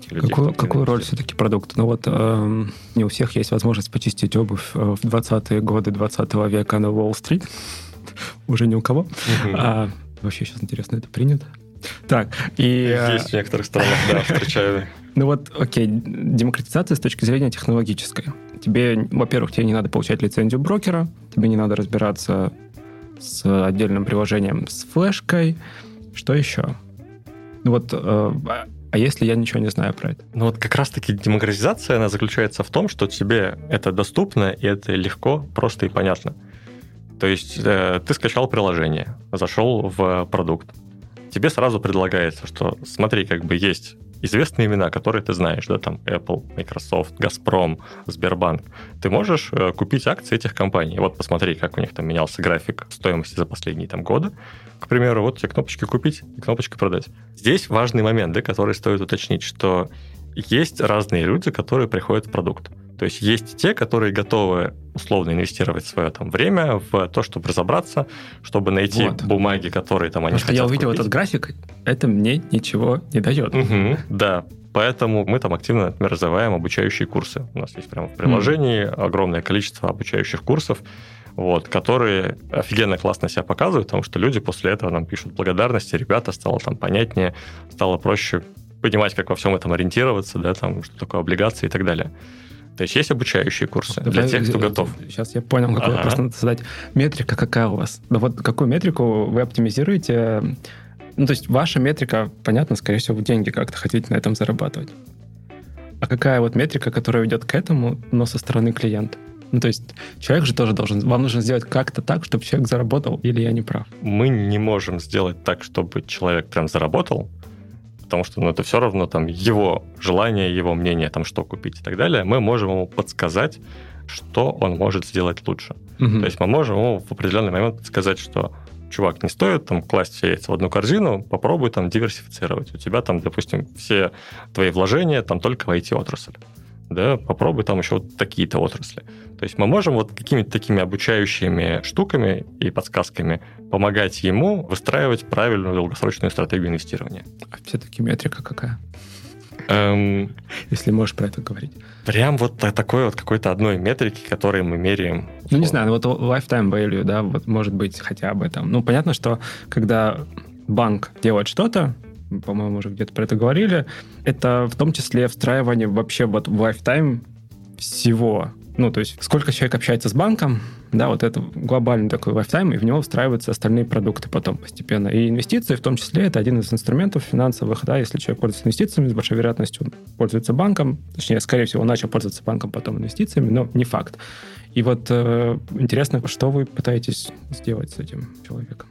Людей, какую, какую роль все-таки продукт? Ну вот э, не у всех есть возможность почистить обувь э, в 20-е годы 20 века на Уолл-стрит. Уже ни у кого. А, вообще сейчас интересно, это принято? Так, и... Э, есть в некоторых странах, да, встречаю. Ну вот, окей, демократизация с точки зрения технологической. Тебе, во-первых, тебе не надо получать лицензию брокера, тебе не надо разбираться с отдельным приложением с флешкой. Что еще? Ну вот, э, а если я ничего не знаю про это? Ну вот как раз-таки демократизация, она заключается в том, что тебе это доступно, и это легко, просто и понятно. То есть э, ты скачал приложение, зашел в продукт. Тебе сразу предлагается, что смотри, как бы есть известные имена, которые ты знаешь, да, там Apple, Microsoft, Газпром, Сбербанк, ты можешь э, купить акции этих компаний. Вот посмотри, как у них там менялся график стоимости за последние там годы. К примеру, вот тебе кнопочки купить и кнопочка продать. Здесь важный момент, да, который стоит уточнить, что есть разные люди, которые приходят в продукт. То есть есть те, которые готовы условно инвестировать свое там время в то, чтобы разобраться, чтобы найти вот. бумаги, которые там они Потому хотят что я увидел купить. этот график, это мне ничего не дает. Угу, да, Поэтому мы там активно, например, развиваем обучающие курсы. У нас есть прямо в приложении mm. огромное количество обучающих курсов, вот, которые офигенно классно себя показывают, потому что люди после этого нам пишут благодарности, ребята, стало там понятнее, стало проще понимать, как во всем этом ориентироваться, да, там, что такое облигации и так далее. То есть есть обучающие курсы Давай, для тех, кто готов. Сейчас я понял, какой ага. вопрос надо задать. Метрика какая у вас? Да вот какую метрику вы оптимизируете? Ну, то есть ваша метрика, понятно, скорее всего, вы деньги как-то хотите на этом зарабатывать. А какая вот метрика, которая ведет к этому, но со стороны клиента? Ну, то есть человек же тоже должен... Вам нужно сделать как-то так, чтобы человек заработал, или я не прав? Мы не можем сделать так, чтобы человек прям заработал, потому что ну, это все равно там его желание, его мнение, там, что купить и так далее, мы можем ему подсказать, что он может сделать лучше. Угу. То есть мы можем ему в определенный момент сказать, что чувак, не стоит там класть все яйца в одну корзину, попробуй там диверсифицировать. У тебя там, допустим, все твои вложения там только в IT-отрасль да, попробуй там еще вот такие-то отрасли. То есть мы можем вот какими-то такими обучающими штуками и подсказками помогать ему выстраивать правильную долгосрочную стратегию инвестирования. А все-таки метрика какая? Эм, Если можешь про это говорить. Прям вот такой вот какой-то одной метрики, которой мы меряем. Ну, не знаю, вот lifetime value, да, вот может быть хотя бы там. Ну, понятно, что когда банк делает что-то, по-моему, уже где-то про это говорили, это в том числе встраивание вообще вот в lifetime всего. Ну, то есть сколько человек общается с банком, да, вот это глобальный такой лайфтайм, и в него встраиваются остальные продукты потом постепенно. И инвестиции в том числе это один из инструментов финансовых, да, если человек пользуется инвестициями, с большой вероятностью он пользуется банком, точнее, скорее всего, он начал пользоваться банком, потом инвестициями, но не факт. И вот э, интересно, что вы пытаетесь сделать с этим человеком?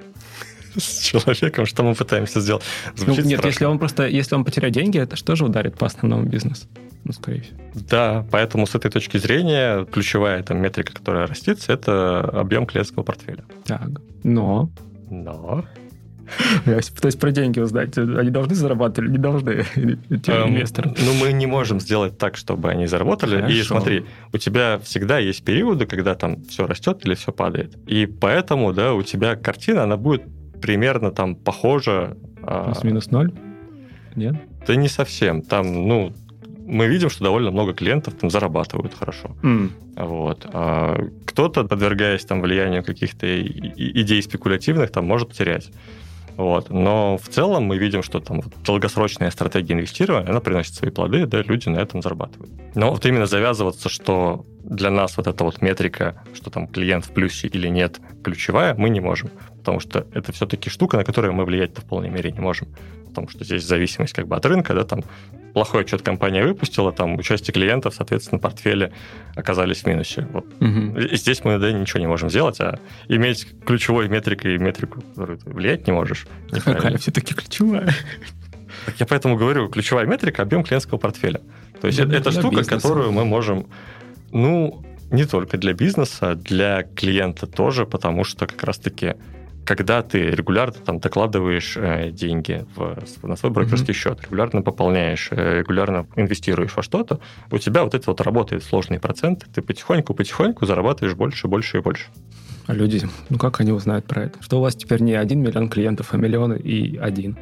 С человеком, что мы пытаемся сделать. ну, нет, страшно. если он просто, если он потеряет деньги, это что же ударит по основному бизнесу? Ну, скорее всего. Да, поэтому с этой точки зрения ключевая там, метрика, которая растится, это объем клиентского портфеля. Так, но... Но... Я пытаюсь про деньги узнать. Они должны зарабатывать или не должны? Эм, инвесторы. Ну, мы не можем сделать так, чтобы они заработали. Хорошо. И смотри, у тебя всегда есть периоды, когда там все растет или все падает. И поэтому, да, у тебя картина, она будет примерно там похоже. А, Плюс-минус ноль? Нет? Да не совсем. Там, ну, мы видим, что довольно много клиентов там зарабатывают хорошо. Mm. Вот. А кто-то, подвергаясь там влиянию каких-то идей спекулятивных, там может терять. Вот. Но в целом мы видим, что там долгосрочная стратегия инвестирования, она приносит свои плоды, да, люди на этом зарабатывают. Но вот именно завязываться, что для нас вот эта вот метрика, что там клиент в плюсе или нет, ключевая, мы не можем. Потому что это все-таки штука, на которую мы влиять-то в полной мере не можем. Потому что здесь зависимость как бы от рынка, да, там плохой отчет компания выпустила, там участие клиентов, соответственно, портфели оказались в минусе. Вот. Угу. И здесь мы да, ничего не можем сделать, а иметь ключевой метрикой и метрику, которую ты влиять не можешь. Какая все-таки ключевая? Так я поэтому говорю, ключевая метрика – объем клиентского портфеля. То есть это, это штука, бизнеса. которую мы можем, ну, не только для бизнеса, для клиента тоже, потому что как раз-таки когда ты регулярно там докладываешь э, деньги в, на свой брокерский mm-hmm. счет, регулярно пополняешь, э, регулярно инвестируешь во что-то, у тебя вот это вот работает сложный процент, ты потихоньку-потихоньку зарабатываешь больше, больше и больше. А люди, ну как они узнают про это? Что у вас теперь не один миллион клиентов, а миллионы и один.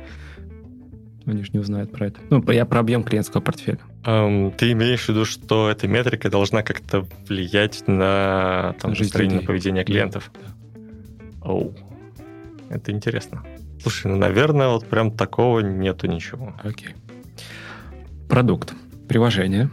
Они же не узнают про это. Ну, я про объем клиентского портфеля. Um, ты имеешь в виду, что эта метрика должна как-то влиять на там, настроение, на поведение клиентов? Да. Oh. Это интересно. Слушай, ну, наверное, вот прям такого нету ничего. Окей. Продукт. Приложение.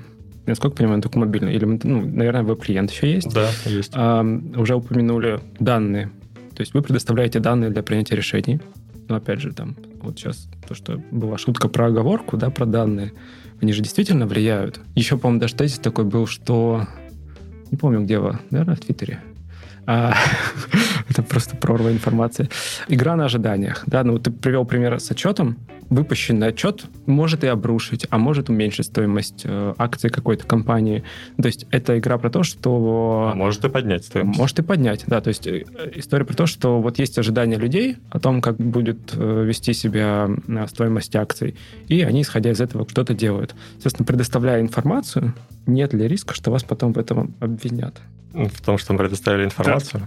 Насколько понимаю, только мобильный. Или, ну, наверное, веб-клиент еще есть. Да, есть. А, уже упомянули данные. То есть вы предоставляете данные для принятия решений. Но опять же, там, вот сейчас то, что была шутка про оговорку, да, про данные, они же действительно влияют. Еще, по-моему, даже тезис такой был, что... Не помню, где вы, наверное, в Твиттере а, это просто прорва информации. Игра на ожиданиях. Да, ну ты привел пример с отчетом. Выпущенный отчет может и обрушить, а может уменьшить стоимость э, акций какой-то компании. То есть это игра про то, что... А может и поднять стоимость. Может и поднять, да. То есть э, история про то, что вот есть ожидания людей о том, как будет э, вести себя э, стоимость акций, и они, исходя из этого, что-то делают. Соответственно, предоставляя информацию, нет ли риска, что вас потом в этом обвинят? В том, что мы предоставили информацию.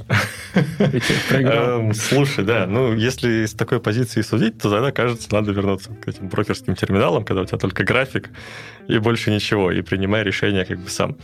Эм, слушай, да, ну, если с такой позиции судить, то тогда, кажется, надо вернуться к этим брокерским терминалам, когда у тебя только график и больше ничего, и принимай решение как бы сам.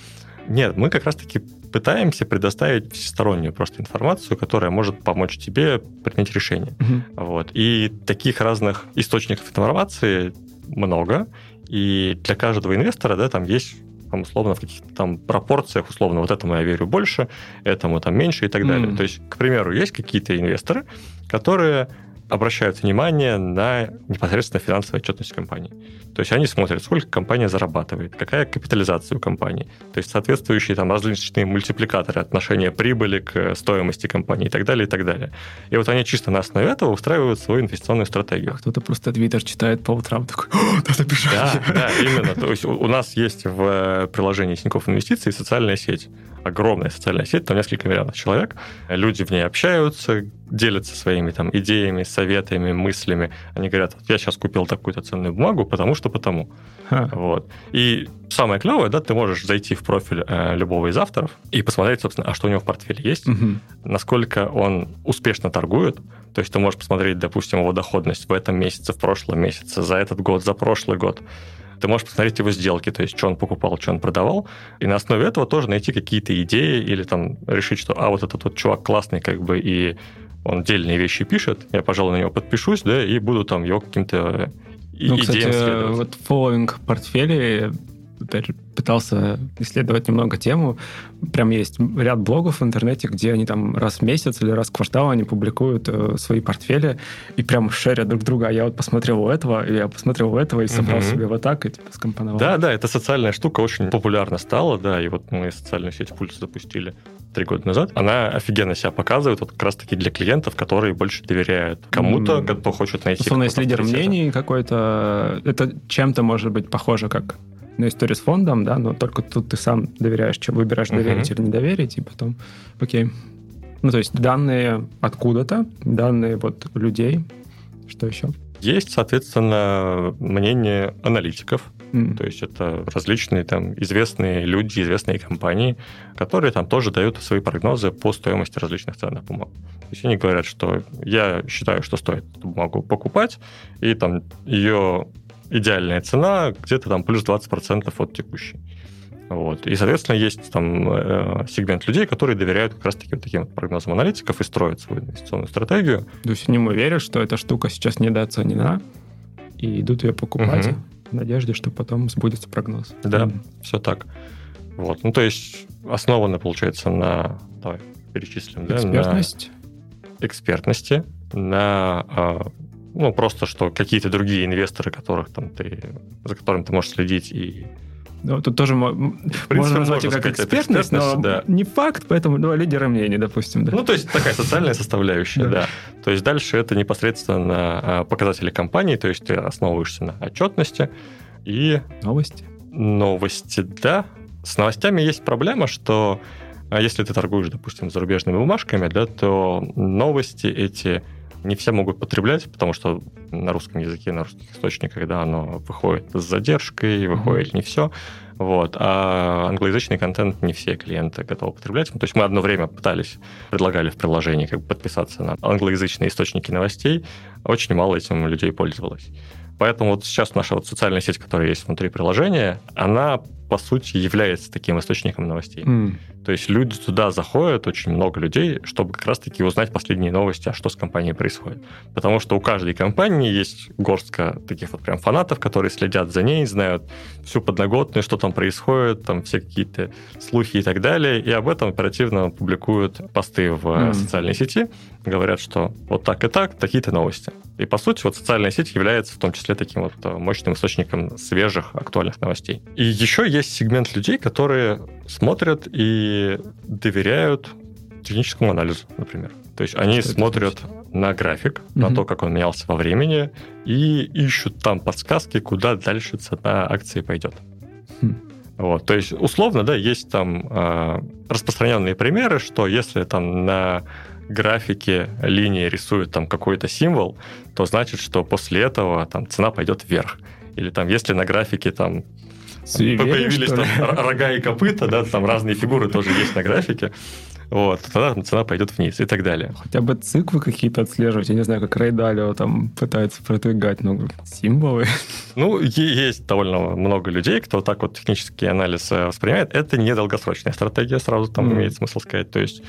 Нет, мы как раз-таки пытаемся предоставить всестороннюю просто информацию, которая может помочь тебе принять решение. Угу. Вот. И таких разных источников информации много, и для каждого инвестора да, там есть там, условно, в каких-то там пропорциях, условно, вот этому я верю больше, этому там меньше и так mm. далее. То есть, к примеру, есть какие-то инвесторы, которые обращают внимание на непосредственно финансовую отчетность компании. То есть они смотрят, сколько компания зарабатывает, какая капитализация у компании, то есть соответствующие там различные мультипликаторы отношения прибыли к стоимости компании и так далее, и так далее. И вот они чисто на основе этого устраивают свою инвестиционную стратегию. А кто-то просто Твиттер читает по утрам такой, надо бежать. Да, да, именно. То есть у нас есть в приложении Тинькофф Инвестиции социальная сеть огромная социальная сеть, там несколько миллионов человек. Люди в ней общаются, делятся своими там идеями, советами, мыслями. Они говорят, я сейчас купил такую-то ценную бумагу, потому что потому. Ха. Вот. И самое клевое, да, ты можешь зайти в профиль э, любого из авторов и посмотреть, собственно, а что у него в портфеле есть, угу. насколько он успешно торгует. То есть ты можешь посмотреть, допустим, его доходность в этом месяце, в прошлом месяце, за этот год, за прошлый год ты можешь посмотреть его сделки, то есть, что он покупал, что он продавал, и на основе этого тоже найти какие-то идеи или там решить, что, а, вот этот вот чувак классный, как бы, и он дельные вещи пишет, я, пожалуй, на него подпишусь, да, и буду там его каким-то ну, кстати, вот фолловинг портфеле опять же, пытался исследовать немного тему. Прям есть ряд блогов в интернете, где они там раз в месяц или раз в квартал они публикуют э, свои портфели и прям шерят друг друга. А я вот посмотрел у этого, и я посмотрел у этого, и собрал угу. себе вот так, и типа скомпоновал. Да, да, эта социальная штука очень популярна стала, да, и вот мы социальную сеть Пульс запустили три года назад. Она офигенно себя показывает вот как раз-таки для клиентов, которые больше доверяют кому-то, mm. кто хочет найти... Условно, есть лидер мнений какой-то. Это чем-то может быть похоже, как на историю с фондом, да, но только тут ты сам доверяешь, чем выбираешь доверить uh-huh. или не доверить, и потом, окей. Ну, то есть данные откуда-то, данные вот людей, что еще? Есть, соответственно, мнение аналитиков, mm. то есть это различные там известные люди, известные компании, которые там тоже дают свои прогнозы по стоимости различных ценных бумаг. То есть они говорят, что я считаю, что стоит эту бумагу покупать, и там ее идеальная цена где-то там плюс 20% от текущей. Вот. И, соответственно, есть там э, сегмент людей, которые доверяют как раз-таки вот таким прогнозам аналитиков и строят свою инвестиционную стратегию. То есть они верят, что эта штука сейчас недооценена, и идут ее покупать угу. в надежде, что потом сбудется прогноз. Да, mm. все так. Вот. Ну, то есть основано, получается, на... Давай перечислим. Экспертность. Да, на экспертности, на а, ну, просто, что какие-то другие инвесторы, которых там ты, за которыми ты можешь следить и ну, тут тоже можно назвать можно как экспертность, но да. не факт, поэтому ну, лидеры мнений, допустим. Да. Ну, то есть такая социальная составляющая, да. То есть дальше это непосредственно а, показатели компании, то есть ты основываешься на отчетности и... Новости. Новости, да. С новостями есть проблема, что а, если ты торгуешь, допустим, зарубежными бумажками, да, то новости эти не все могут потреблять, потому что на русском языке, на русских источниках, да, оно выходит с задержкой, выходит mm-hmm. не все. Вот. А англоязычный контент не все клиенты готовы потреблять. То есть мы одно время пытались, предлагали в приложении как бы подписаться на англоязычные источники новостей. Очень мало этим людей пользовалось. Поэтому вот сейчас наша вот социальная сеть, которая есть внутри приложения, она по сути, является таким источником новостей. Mm. То есть люди туда заходят, очень много людей, чтобы как раз-таки узнать последние новости, а что с компанией происходит. Потому что у каждой компании есть горстка таких вот прям фанатов, которые следят за ней, знают всю подноготную, что там происходит, там все какие-то слухи и так далее, и об этом оперативно публикуют посты в mm. социальной сети, говорят, что вот так и так, такие-то новости. И, по сути, вот социальная сеть является в том числе таким вот э, мощным источником свежих, актуальных новостей. И еще есть сегмент людей, которые смотрят и доверяют техническому анализу, например. То есть они Что смотрят на график, угу. на то, как он менялся во времени, и ищут там подсказки, куда дальше цена акции пойдет. Хм. Вот, то есть, условно, да, есть там э, распространенные примеры, что если там на графике линии рисует там какой-то символ, то значит, что после этого там цена пойдет вверх. Или там, если на графике там появились там рога и копыта, да, там разные фигуры тоже есть на графике, вот, тогда цена пойдет вниз и так далее. Хотя бы циклы какие-то отслеживать, я не знаю, как Рэй Далио там пытается продвигать, ну, символы. Ну, есть довольно много людей, кто так вот технический анализ э, воспринимает. Это не долгосрочная стратегия, сразу там mm. имеет смысл сказать. То есть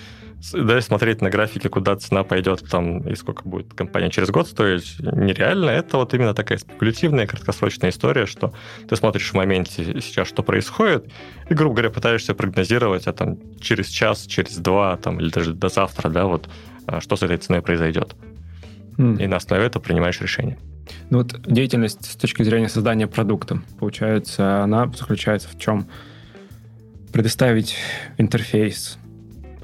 да, смотреть на графике, куда цена пойдет там и сколько будет компания через год стоить, нереально. Это вот именно такая спекулятивная, краткосрочная история, что ты смотришь в моменте сейчас, что происходит, и, грубо говоря, пытаешься прогнозировать, а там через час, через два, там, или даже до завтра, да, вот, а, что с этой ценой произойдет. Mm. И на основе этого принимаешь решение. Ну вот деятельность с точки зрения создания продукта, получается, она заключается в чем? Предоставить интерфейс,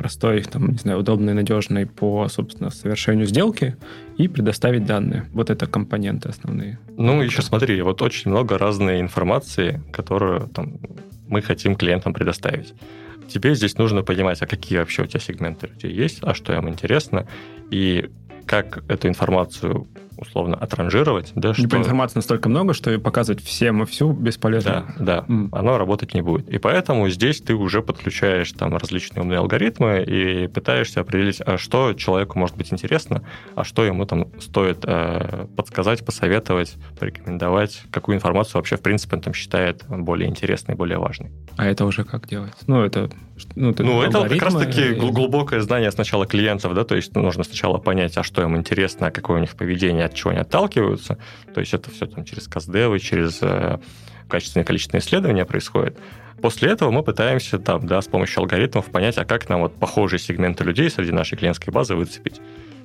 простой, там, не знаю, удобный, надежный по, собственно, совершению сделки и предоставить данные. Вот это компоненты основные. Ну, еще смотри, вот очень много разной информации, которую там, мы хотим клиентам предоставить. Тебе здесь нужно понимать, а какие вообще у тебя сегменты людей есть, а что им интересно, и как эту информацию условно отранжировать. Да, что... Информации настолько много, что показывать всем и всю бесполезно. Да, да, mm. оно работать не будет. И поэтому здесь ты уже подключаешь там различные умные алгоритмы и пытаешься определить, а что человеку может быть интересно, а что ему там стоит э, подсказать, посоветовать, порекомендовать, какую информацию вообще в принципе он там считает более интересной, более важной. А это уже как делать? Ну, это... Ну, это, ну, это как раз-таки и... глубокое знание сначала клиентов, да, то есть нужно сначала понять, а что им интересно, какое у них поведение, от чего они отталкиваются. То есть это все там через каздевы, через э, качественное количественное исследования происходит. После этого мы пытаемся там, да, с помощью алгоритмов понять, а как нам вот похожие сегменты людей среди нашей клиентской базы выцепить.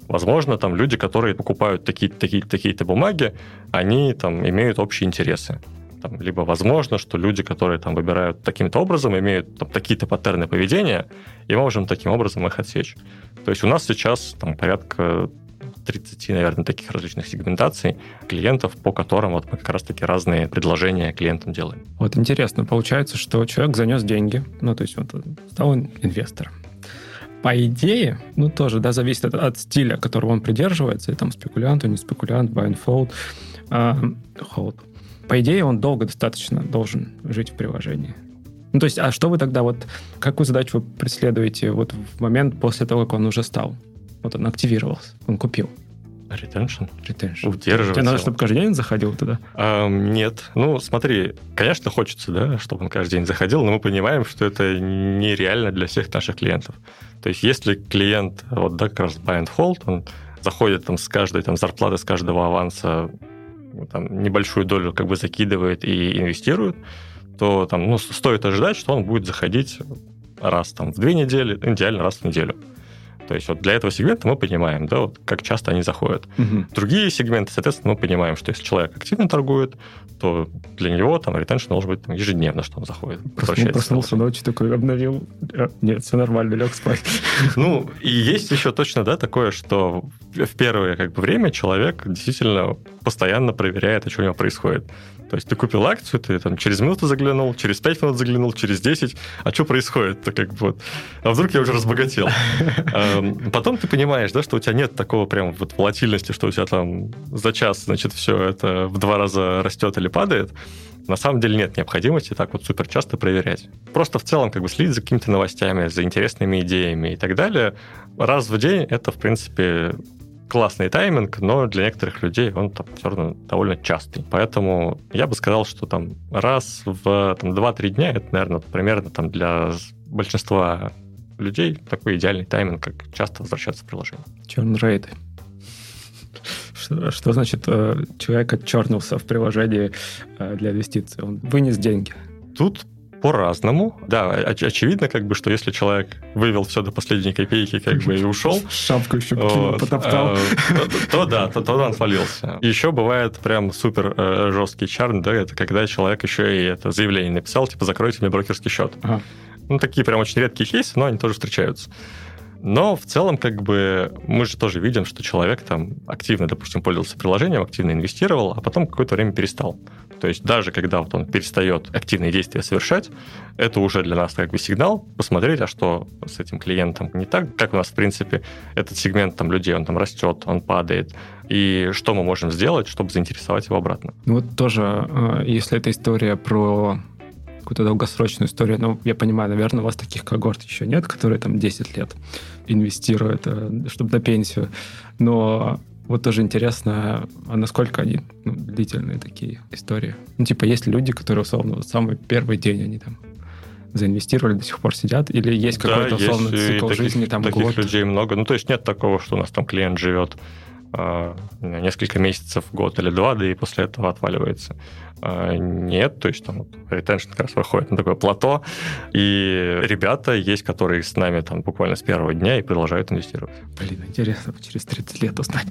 Возможно, там люди, которые покупают такие-то такие, такие бумаги, они там имеют общие интересы. Там, либо возможно, что люди, которые там выбирают таким-то образом, имеют там, такие-то паттерны поведения, и мы можем таким образом их отсечь. То есть у нас сейчас там порядка 30, наверное, таких различных сегментаций клиентов, по которым вот мы как раз-таки разные предложения клиентам делаем. Вот интересно, получается, что человек занес деньги, ну, то есть он стал инвестором. По идее, ну, тоже, да, зависит от, от стиля, которого он придерживается, и там спекулянт, не спекулянт, buy and fold, uh, hold. По идее, он долго достаточно должен жить в приложении. Ну, то есть, а что вы тогда вот, какую задачу вы преследуете вот в момент после того, как он уже стал вот он активировался, он купил. Ретеншн? Ретеншн. Удерживать. Тебе надо, чтобы каждый день заходил туда? А, нет. Ну, смотри, конечно, хочется, да, чтобы он каждый день заходил, но мы понимаем, что это нереально для всех наших клиентов. То есть, если клиент, вот, да, как раз buy and hold, он заходит там с каждой там зарплаты, с каждого аванса там, небольшую долю как бы закидывает и инвестирует, то там, ну, стоит ожидать, что он будет заходить раз там в две недели, идеально раз в неделю. То есть вот для этого сегмента мы понимаем, да, вот как часто они заходят. Угу. Другие сегменты, соответственно, мы понимаем, что если человек активно торгует, то для него там ретеншн должен быть там, ежедневно, что он заходит. Просто проснулся ночью, такой обновил. А, нет, все нормально, лег спать. Ну, и есть еще точно, да, такое, что в первое как бы время человек действительно постоянно проверяет, а что у него происходит. То есть ты купил акцию, ты там через минуту заглянул, через 5 минут заглянул, через 10. А что происходит-то как бы вот? А вдруг я уже разбогател? Эм, потом ты понимаешь, да, что у тебя нет такого прям вот волатильности, что у тебя там за час, значит, все это в два раза растет или падает. На самом деле нет необходимости так вот супер часто проверять. Просто в целом как бы следить за какими-то новостями, за интересными идеями и так далее. Раз в день это, в принципе, классный тайминг, но для некоторых людей он там все равно довольно частый. Поэтому я бы сказал, что там раз в там, 2-3 дня это, наверное, примерно там для большинства людей такой идеальный тайминг, как часто возвращаться в приложение. Черн-рейты. Что, что значит э, человек отчернился в приложении э, для инвестиций? Он вынес деньги. Тут по-разному. Да, оч- очевидно, как бы, что если человек вывел все до последней копейки, как бы и ушел, шапку еще вот, потоптал, э, то, да, то, он свалился. Еще бывает прям супер э, жесткий чарн, да, это когда человек еще и это заявление написал, типа закройте мне брокерский счет. Ну такие прям очень редкие кейсы, но они тоже встречаются. Но в целом, как бы, мы же тоже видим, что человек там активно, допустим, пользовался приложением, активно инвестировал, а потом какое-то время перестал. То есть даже когда вот он перестает активные действия совершать, это уже для нас как бы сигнал посмотреть, а что с этим клиентом не так, как у нас, в принципе, этот сегмент там людей, он там растет, он падает, и что мы можем сделать, чтобы заинтересовать его обратно. Ну вот тоже, э, если эта история про какую-то долгосрочную историю. Ну, я понимаю, наверное, у вас таких когорт еще нет, которые там 10 лет инвестируют, э, чтобы на пенсию. Но вот тоже интересно, а насколько они ну, длительные такие истории. Ну, типа, есть люди, которые, условно, вот самый первый день они там заинвестировали, до сих пор сидят, или есть какой-то, условно, цикл таких, жизни, там, таких год? людей много. Ну, то есть нет такого, что у нас там клиент живет несколько месяцев, год или два, да и после этого отваливается. А, нет, то есть там retention как раз выходит на такое плато, и ребята есть, которые с нами там буквально с первого дня и продолжают инвестировать. Блин, интересно через 30 лет узнать.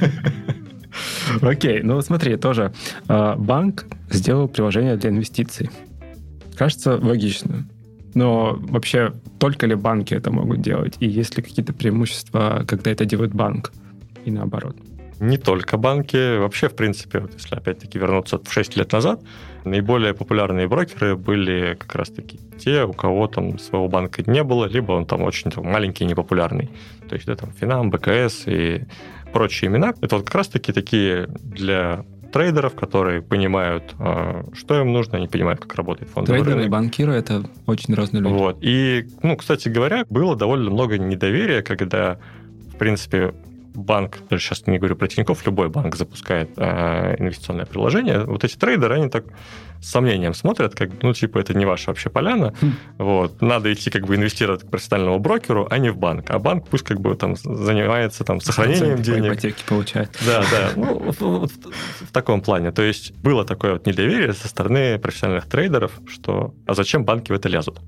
Окей, ну смотри, тоже а, банк сделал приложение для инвестиций. Кажется логично. Но вообще только ли банки это могут делать? И есть ли какие-то преимущества, когда это делает банк? И наоборот не только банки. Вообще, в принципе, вот если опять-таки вернуться в 6 лет назад, наиболее популярные брокеры были как раз-таки те, у кого там своего банка не было, либо он там очень там, маленький, непопулярный. То есть, да, там, Финам, БКС и прочие имена. Это вот как раз-таки такие для трейдеров, которые понимают, а, что им нужно, они понимают, как работает фонд. Трейдеры рынок. и банкиры — это очень разные люди. Вот. И, ну, кстати говоря, было довольно много недоверия, когда, в принципе, банк, даже сейчас не говорю про Тинькофф, любой банк запускает э, инвестиционное приложение, вот эти трейдеры, они так с сомнением смотрят, как, ну, типа, это не ваша вообще поляна, хм. вот, надо идти как бы инвестировать к профессиональному брокеру, а не в банк, а банк пусть как бы там занимается там сохранением денег. ипотеки получает. Да, да, ну, вот, вот, в, в таком плане, то есть было такое вот недоверие со стороны профессиональных трейдеров, что, а зачем банки в это лезут?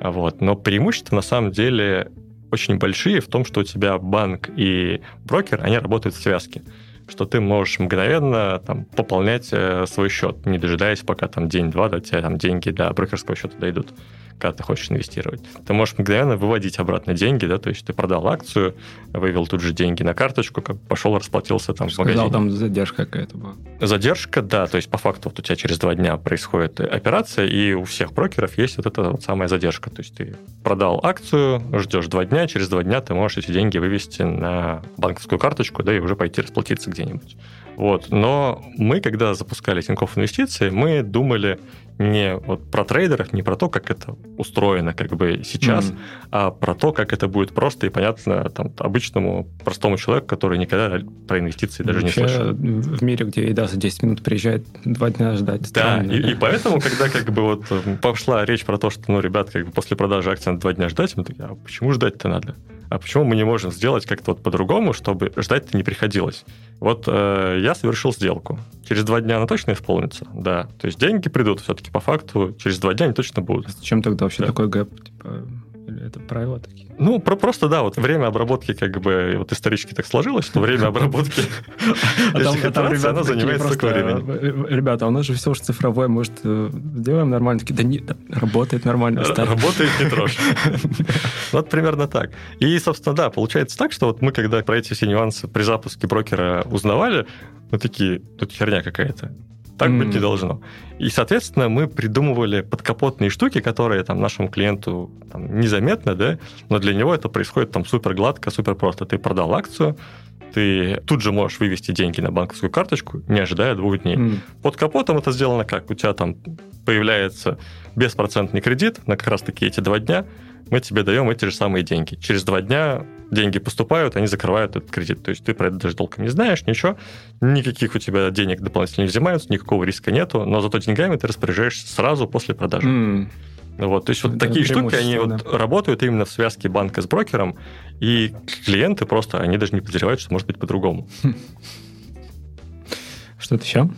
Вот. Но преимущество на самом деле очень большие в том, что у тебя банк и брокер, они работают в связке что ты можешь мгновенно там, пополнять э, свой счет, не дожидаясь, пока там день-два до тебя там деньги для брокерского счета дойдут когда ты хочешь инвестировать. Ты можешь мгновенно выводить обратно деньги, да, то есть ты продал акцию, вывел тут же деньги на карточку, как пошел, расплатился там Сказал, в магазине. там задержка какая-то была. Задержка, да, то есть по факту вот у тебя через два дня происходит операция, и у всех брокеров есть вот эта вот самая задержка, то есть ты продал акцию, ждешь два дня, через два дня ты можешь эти деньги вывести на банковскую карточку, да, и уже пойти расплатиться где-нибудь. Вот. Но мы, когда запускали Тинькофф Инвестиции, мы думали не вот про трейдеров, не про то, как это устроено как бы сейчас, mm-hmm. а про то, как это будет просто и понятно там, обычному простому человеку, который никогда про инвестиции даже Вообще, не слышал. В мире, где еда за 10 минут приезжает, два дня ждать. Да, и, и поэтому, когда как бы вот пошла речь про то, что, ну, ребят, как бы после продажи акций надо два дня ждать, мы такие, а почему ждать-то надо? А почему мы не можем сделать как-то вот по-другому, чтобы ждать-то не приходилось? Вот э, я совершил сделку. Через два дня она точно исполнится? Да. То есть деньги придут все-таки по факту, через два дня они точно будут. Зачем тогда вообще да. такой гэп? Типа, Или это правила такие? Ну, про просто, да, вот время обработки, как бы, вот исторически так сложилось, что время обработки а там ребята занимает столько времени. «Э, ребята, а у нас же все уже цифровое, может, э, сделаем нормально? Такие, да не, работает нормально. Работает не трожь. Вот примерно так. И, собственно, да, получается так, что вот мы, когда про эти все нюансы при запуске брокера узнавали, мы такие, тут херня какая-то. Так mm. быть не должно. И, соответственно, мы придумывали подкапотные штуки, которые там нашему клиенту там, незаметно, да, но для него это происходит там супер гладко, супер просто. Ты продал акцию, ты тут же можешь вывести деньги на банковскую карточку, не ожидая двух дней. Mm. Под капотом это сделано как? У тебя там появляется беспроцентный кредит на как раз-таки эти два дня, мы тебе даем эти же самые деньги. Через два дня деньги поступают, они закрывают этот кредит. То есть ты про это даже толком не знаешь, ничего. Никаких у тебя денег дополнительно не взимаются, никакого риска нету, но зато деньгами ты распоряжаешься сразу после продажи. Mm. Вот, то есть вот такие штуки, они да. вот работают именно в связке банка с брокером, и клиенты просто, они даже не подозревают, что может быть по-другому. Что-то еще?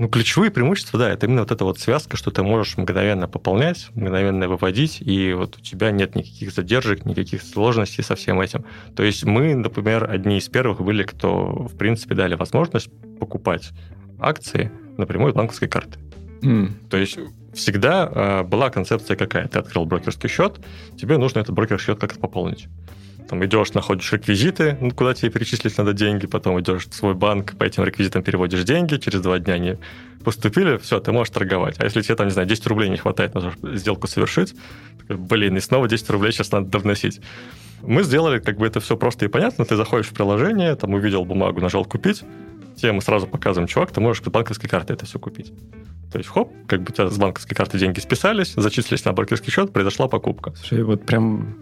Ну, ключевые преимущества, да, это именно вот эта вот связка, что ты можешь мгновенно пополнять, мгновенно выводить, и вот у тебя нет никаких задержек, никаких сложностей со всем этим. То есть мы, например, одни из первых были, кто, в принципе, дали возможность покупать акции напрямую с банковской карты. Mm. То есть всегда э, была концепция какая? Ты открыл брокерский счет, тебе нужно этот брокерский счет как-то пополнить там идешь, находишь реквизиты, ну, куда тебе перечислить надо деньги, потом идешь в свой банк, по этим реквизитам переводишь деньги, через два дня они поступили, все, ты можешь торговать. А если тебе там, не знаю, 10 рублей не хватает на сделку совершить, блин, и снова 10 рублей сейчас надо довносить. Мы сделали как бы это все просто и понятно. Ты заходишь в приложение, там увидел бумагу, нажал «Купить», тебе мы сразу показываем, чувак, ты можешь с банковской карты это все купить. То есть, хоп, как бы у тебя с банковской карты деньги списались, зачислились на брокерский счет, произошла покупка. Слушай, вот прям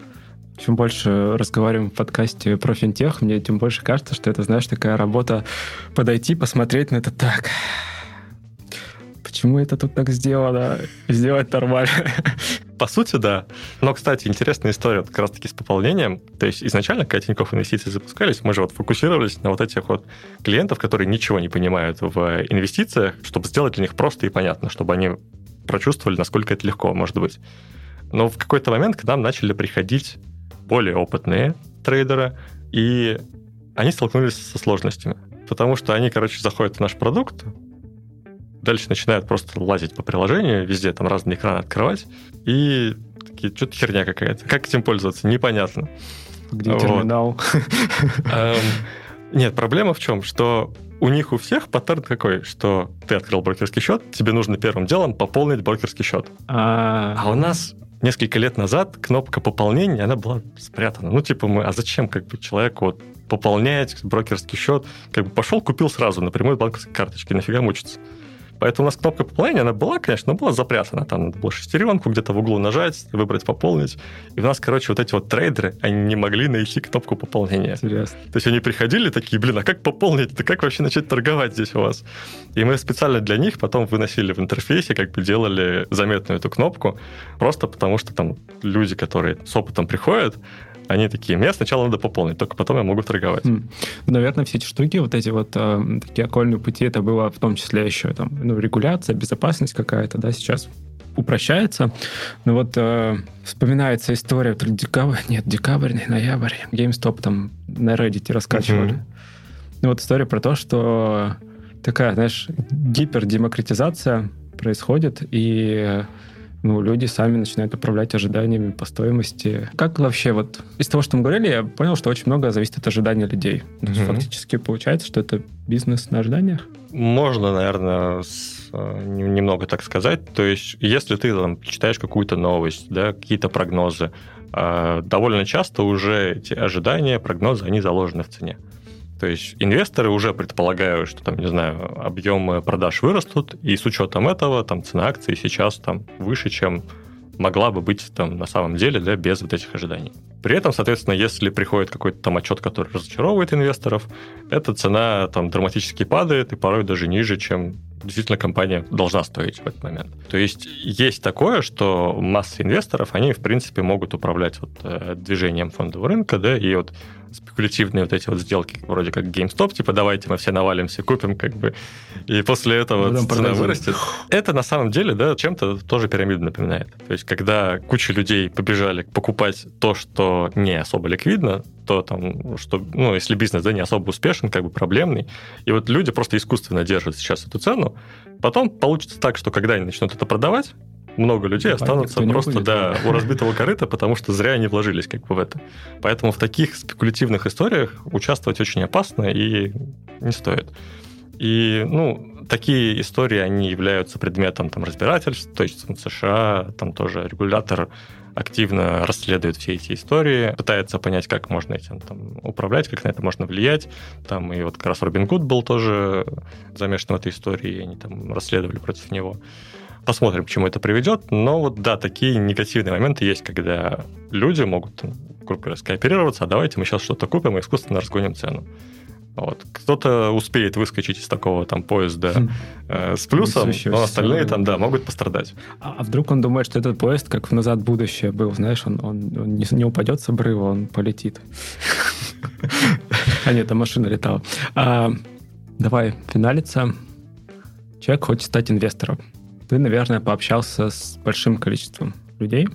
чем больше разговариваем в подкасте про финтех, мне тем больше кажется, что это, знаешь, такая работа подойти, посмотреть на это так. Почему это тут так сделано? Сделать нормально. По сути, да. Но, кстати, интересная история как раз-таки с пополнением. То есть изначально, когда Тинькофф инвестиции запускались, мы же вот фокусировались на вот этих вот клиентов, которые ничего не понимают в инвестициях, чтобы сделать для них просто и понятно, чтобы они прочувствовали, насколько это легко может быть. Но в какой-то момент к нам начали приходить более опытные трейдеры, и они столкнулись со сложностями. Потому что они, короче, заходят в наш продукт, дальше начинают просто лазить по приложению, везде там разные экраны открывать, и такие, что-то херня какая-то. Как этим пользоваться? Непонятно. Где вот. терминал? Эм, нет, проблема в чем? Что у них у всех паттерн какой, что ты открыл брокерский счет, тебе нужно первым делом пополнить брокерский счет. А, а у нас несколько лет назад кнопка пополнения, она была спрятана. Ну, типа мы, а зачем как бы человеку вот пополнять брокерский счет? Как бы пошел, купил сразу напрямую банковской карточки, нафига мучиться? Поэтому у нас кнопка пополнения, она была, конечно, но была запрятана. Там надо было шестеренку где-то в углу нажать, выбрать пополнить. И у нас, короче, вот эти вот трейдеры, они не могли найти кнопку пополнения. Интересно. То есть они приходили такие, блин, а как пополнить? Да как вообще начать торговать здесь у вас? И мы специально для них потом выносили в интерфейсе, как бы делали заметную эту кнопку, просто потому что там люди, которые с опытом приходят, они такие, мне сначала надо пополнить, только потом я могу торговать. Mm. Наверное, все эти штуки, вот эти вот э, такие окольные пути, это было в том числе еще там, ну, регуляция, безопасность какая-то, да, сейчас упрощается. Но вот э, вспоминается история, то ли декабрь, нет, декабрь, ноябрь, GameStop там на Reddit раскачивали. Mm-hmm. Ну вот история про то, что такая, знаешь, гипердемократизация происходит, и ну, люди сами начинают управлять ожиданиями по стоимости. Как вообще, вот из того, что мы говорили, я понял, что очень много зависит от ожидания людей. Mm-hmm. Фактически получается, что это бизнес на ожиданиях? Можно, наверное, с, э, немного так сказать. То есть, если ты там, читаешь какую-то новость, да, какие-то прогнозы, э, довольно часто уже эти ожидания, прогнозы, они заложены в цене. То есть инвесторы уже предполагают, что там, не знаю, объемы продаж вырастут, и с учетом этого там цена акции сейчас там выше, чем могла бы быть там на самом деле, да, без вот этих ожиданий. При этом, соответственно, если приходит какой-то там отчет, который разочаровывает инвесторов, эта цена там драматически падает и порой даже ниже, чем действительно компания должна стоить в этот момент. То есть есть такое, что масса инвесторов, они, в принципе, могут управлять вот, э, движением фондового рынка, да, и вот спекулятивные вот эти вот сделки, вроде как GameStop, типа давайте мы все навалимся, купим, как бы, и после этого Потом цена продадим. вырастет. Это на самом деле, да, чем-то тоже пирамиду напоминает. То есть, когда куча людей побежали покупать то, что не особо ликвидно, то там, что, ну, если бизнес, да, не особо успешен, как бы проблемный, и вот люди просто искусственно держат сейчас эту цену, потом получится так, что когда они начнут это продавать, много людей останутся просто будет, да, у разбитого корыта, потому что зря они вложились как бы в это. Поэтому в таких спекулятивных историях участвовать очень опасно и не стоит. И, ну, такие истории, они являются предметом там, разбирательств, то есть в США там тоже регулятор активно расследует все эти истории, пытается понять, как можно этим там, управлять, как на это можно влиять. Там и вот как раз Робин Гуд был тоже замешан в этой истории, и они там расследовали против него. Посмотрим, к чему это приведет. Но вот да, такие негативные моменты есть, когда люди могут, грубо говоря, скооперироваться, а давайте мы сейчас что-то купим и искусственно разгоним цену. Вот. Кто-то успеет выскочить из такого там поезда хм. э, с плюсом, но остальные там, да, могут пострадать. А, а вдруг он думает, что этот поезд как в «Назад в будущее» был, знаешь, он, он, он не, не упадет с обрыва, он полетит. А нет, там машина летала. А, давай финалиться. Человек хочет стать инвестором ты, наверное, пообщался с большим количеством людей.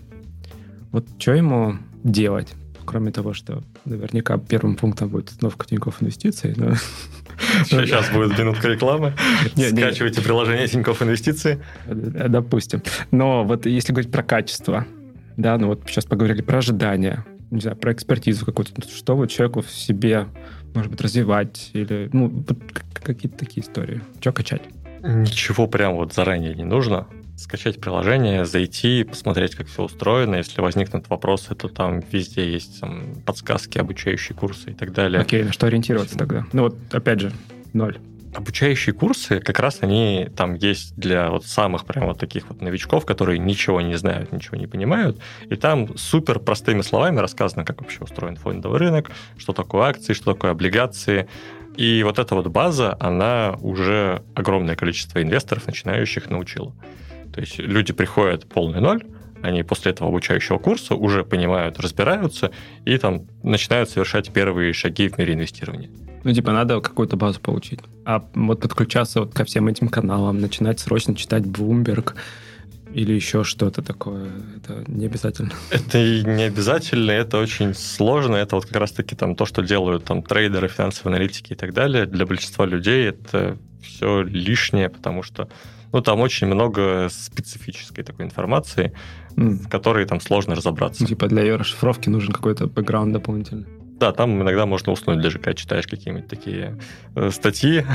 Вот что ему делать? Кроме того, что наверняка первым пунктом будет установка Тинькофф инвестиций. Но... Сейчас будет минутка рекламы. Скачивайте приложение Тинькофф инвестиции. Э, допустим. Но вот если говорить про качество, да, ну вот сейчас поговорили про ожидания, не знаю, про экспертизу какую-то, что вот человеку в себе, может быть, развивать или, ну, какие-то такие истории. Что качать? Ничего прям вот заранее не нужно. Скачать приложение, зайти, посмотреть, как все устроено. Если возникнут вопросы, то там везде есть там, подсказки, обучающие курсы и так далее. Окей, на что ориентироваться тогда? Ну вот, опять же, ноль. Обучающие курсы, как раз они там есть для вот самых прям вот таких вот новичков, которые ничего не знают, ничего не понимают. И там супер простыми словами рассказано, как вообще устроен фондовый рынок, что такое акции, что такое облигации, и вот эта вот база, она уже огромное количество инвесторов, начинающих, научила. То есть люди приходят полный ноль, они после этого обучающего курса уже понимают, разбираются и там начинают совершать первые шаги в мире инвестирования. Ну, типа, надо какую-то базу получить. А вот подключаться вот ко всем этим каналам, начинать срочно читать Bloomberg, или еще что-то такое. Это не обязательно. Это не обязательно, это очень сложно. Это вот как раз-таки там то, что делают там трейдеры, финансовые аналитики и так далее. Для большинства людей это все лишнее, потому что ну, там очень много специфической такой информации, mm. в которой там сложно разобраться. Ну, типа для ее расшифровки нужен какой-то бэкграунд дополнительный. Да, там иногда можно уснуть, даже когда читаешь какие-нибудь такие э, статьи.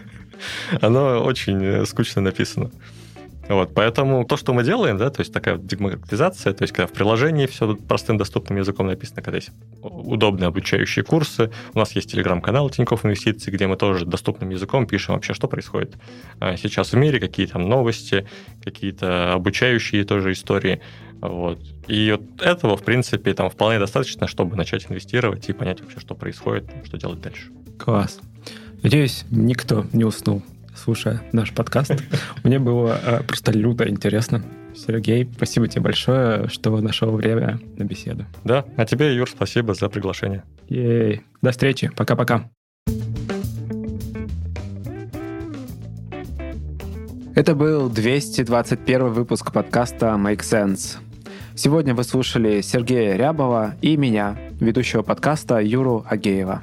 Оно очень э, скучно написано. Вот, поэтому то, что мы делаем, да, то есть такая демократизация, то есть когда в приложении все простым доступным языком написано, когда есть удобные обучающие курсы, у нас есть телеграм-канал Тинькофф Инвестиции, где мы тоже доступным языком пишем вообще, что происходит а, сейчас в мире, какие там новости, какие-то обучающие тоже истории. Вот. И вот этого, в принципе, там вполне достаточно, чтобы начать инвестировать и понять вообще, что происходит, что делать дальше. Класс. Надеюсь, никто не уснул слушая наш подкаст. Мне было э, просто люто интересно. Сергей, спасибо тебе большое, что нашел время на беседу. Да, а тебе, Юр, спасибо за приглашение. Ей. До встречи. Пока-пока. Это был 221 выпуск подкаста Make Sense. Сегодня вы слушали Сергея Рябова и меня, ведущего подкаста Юру Агеева.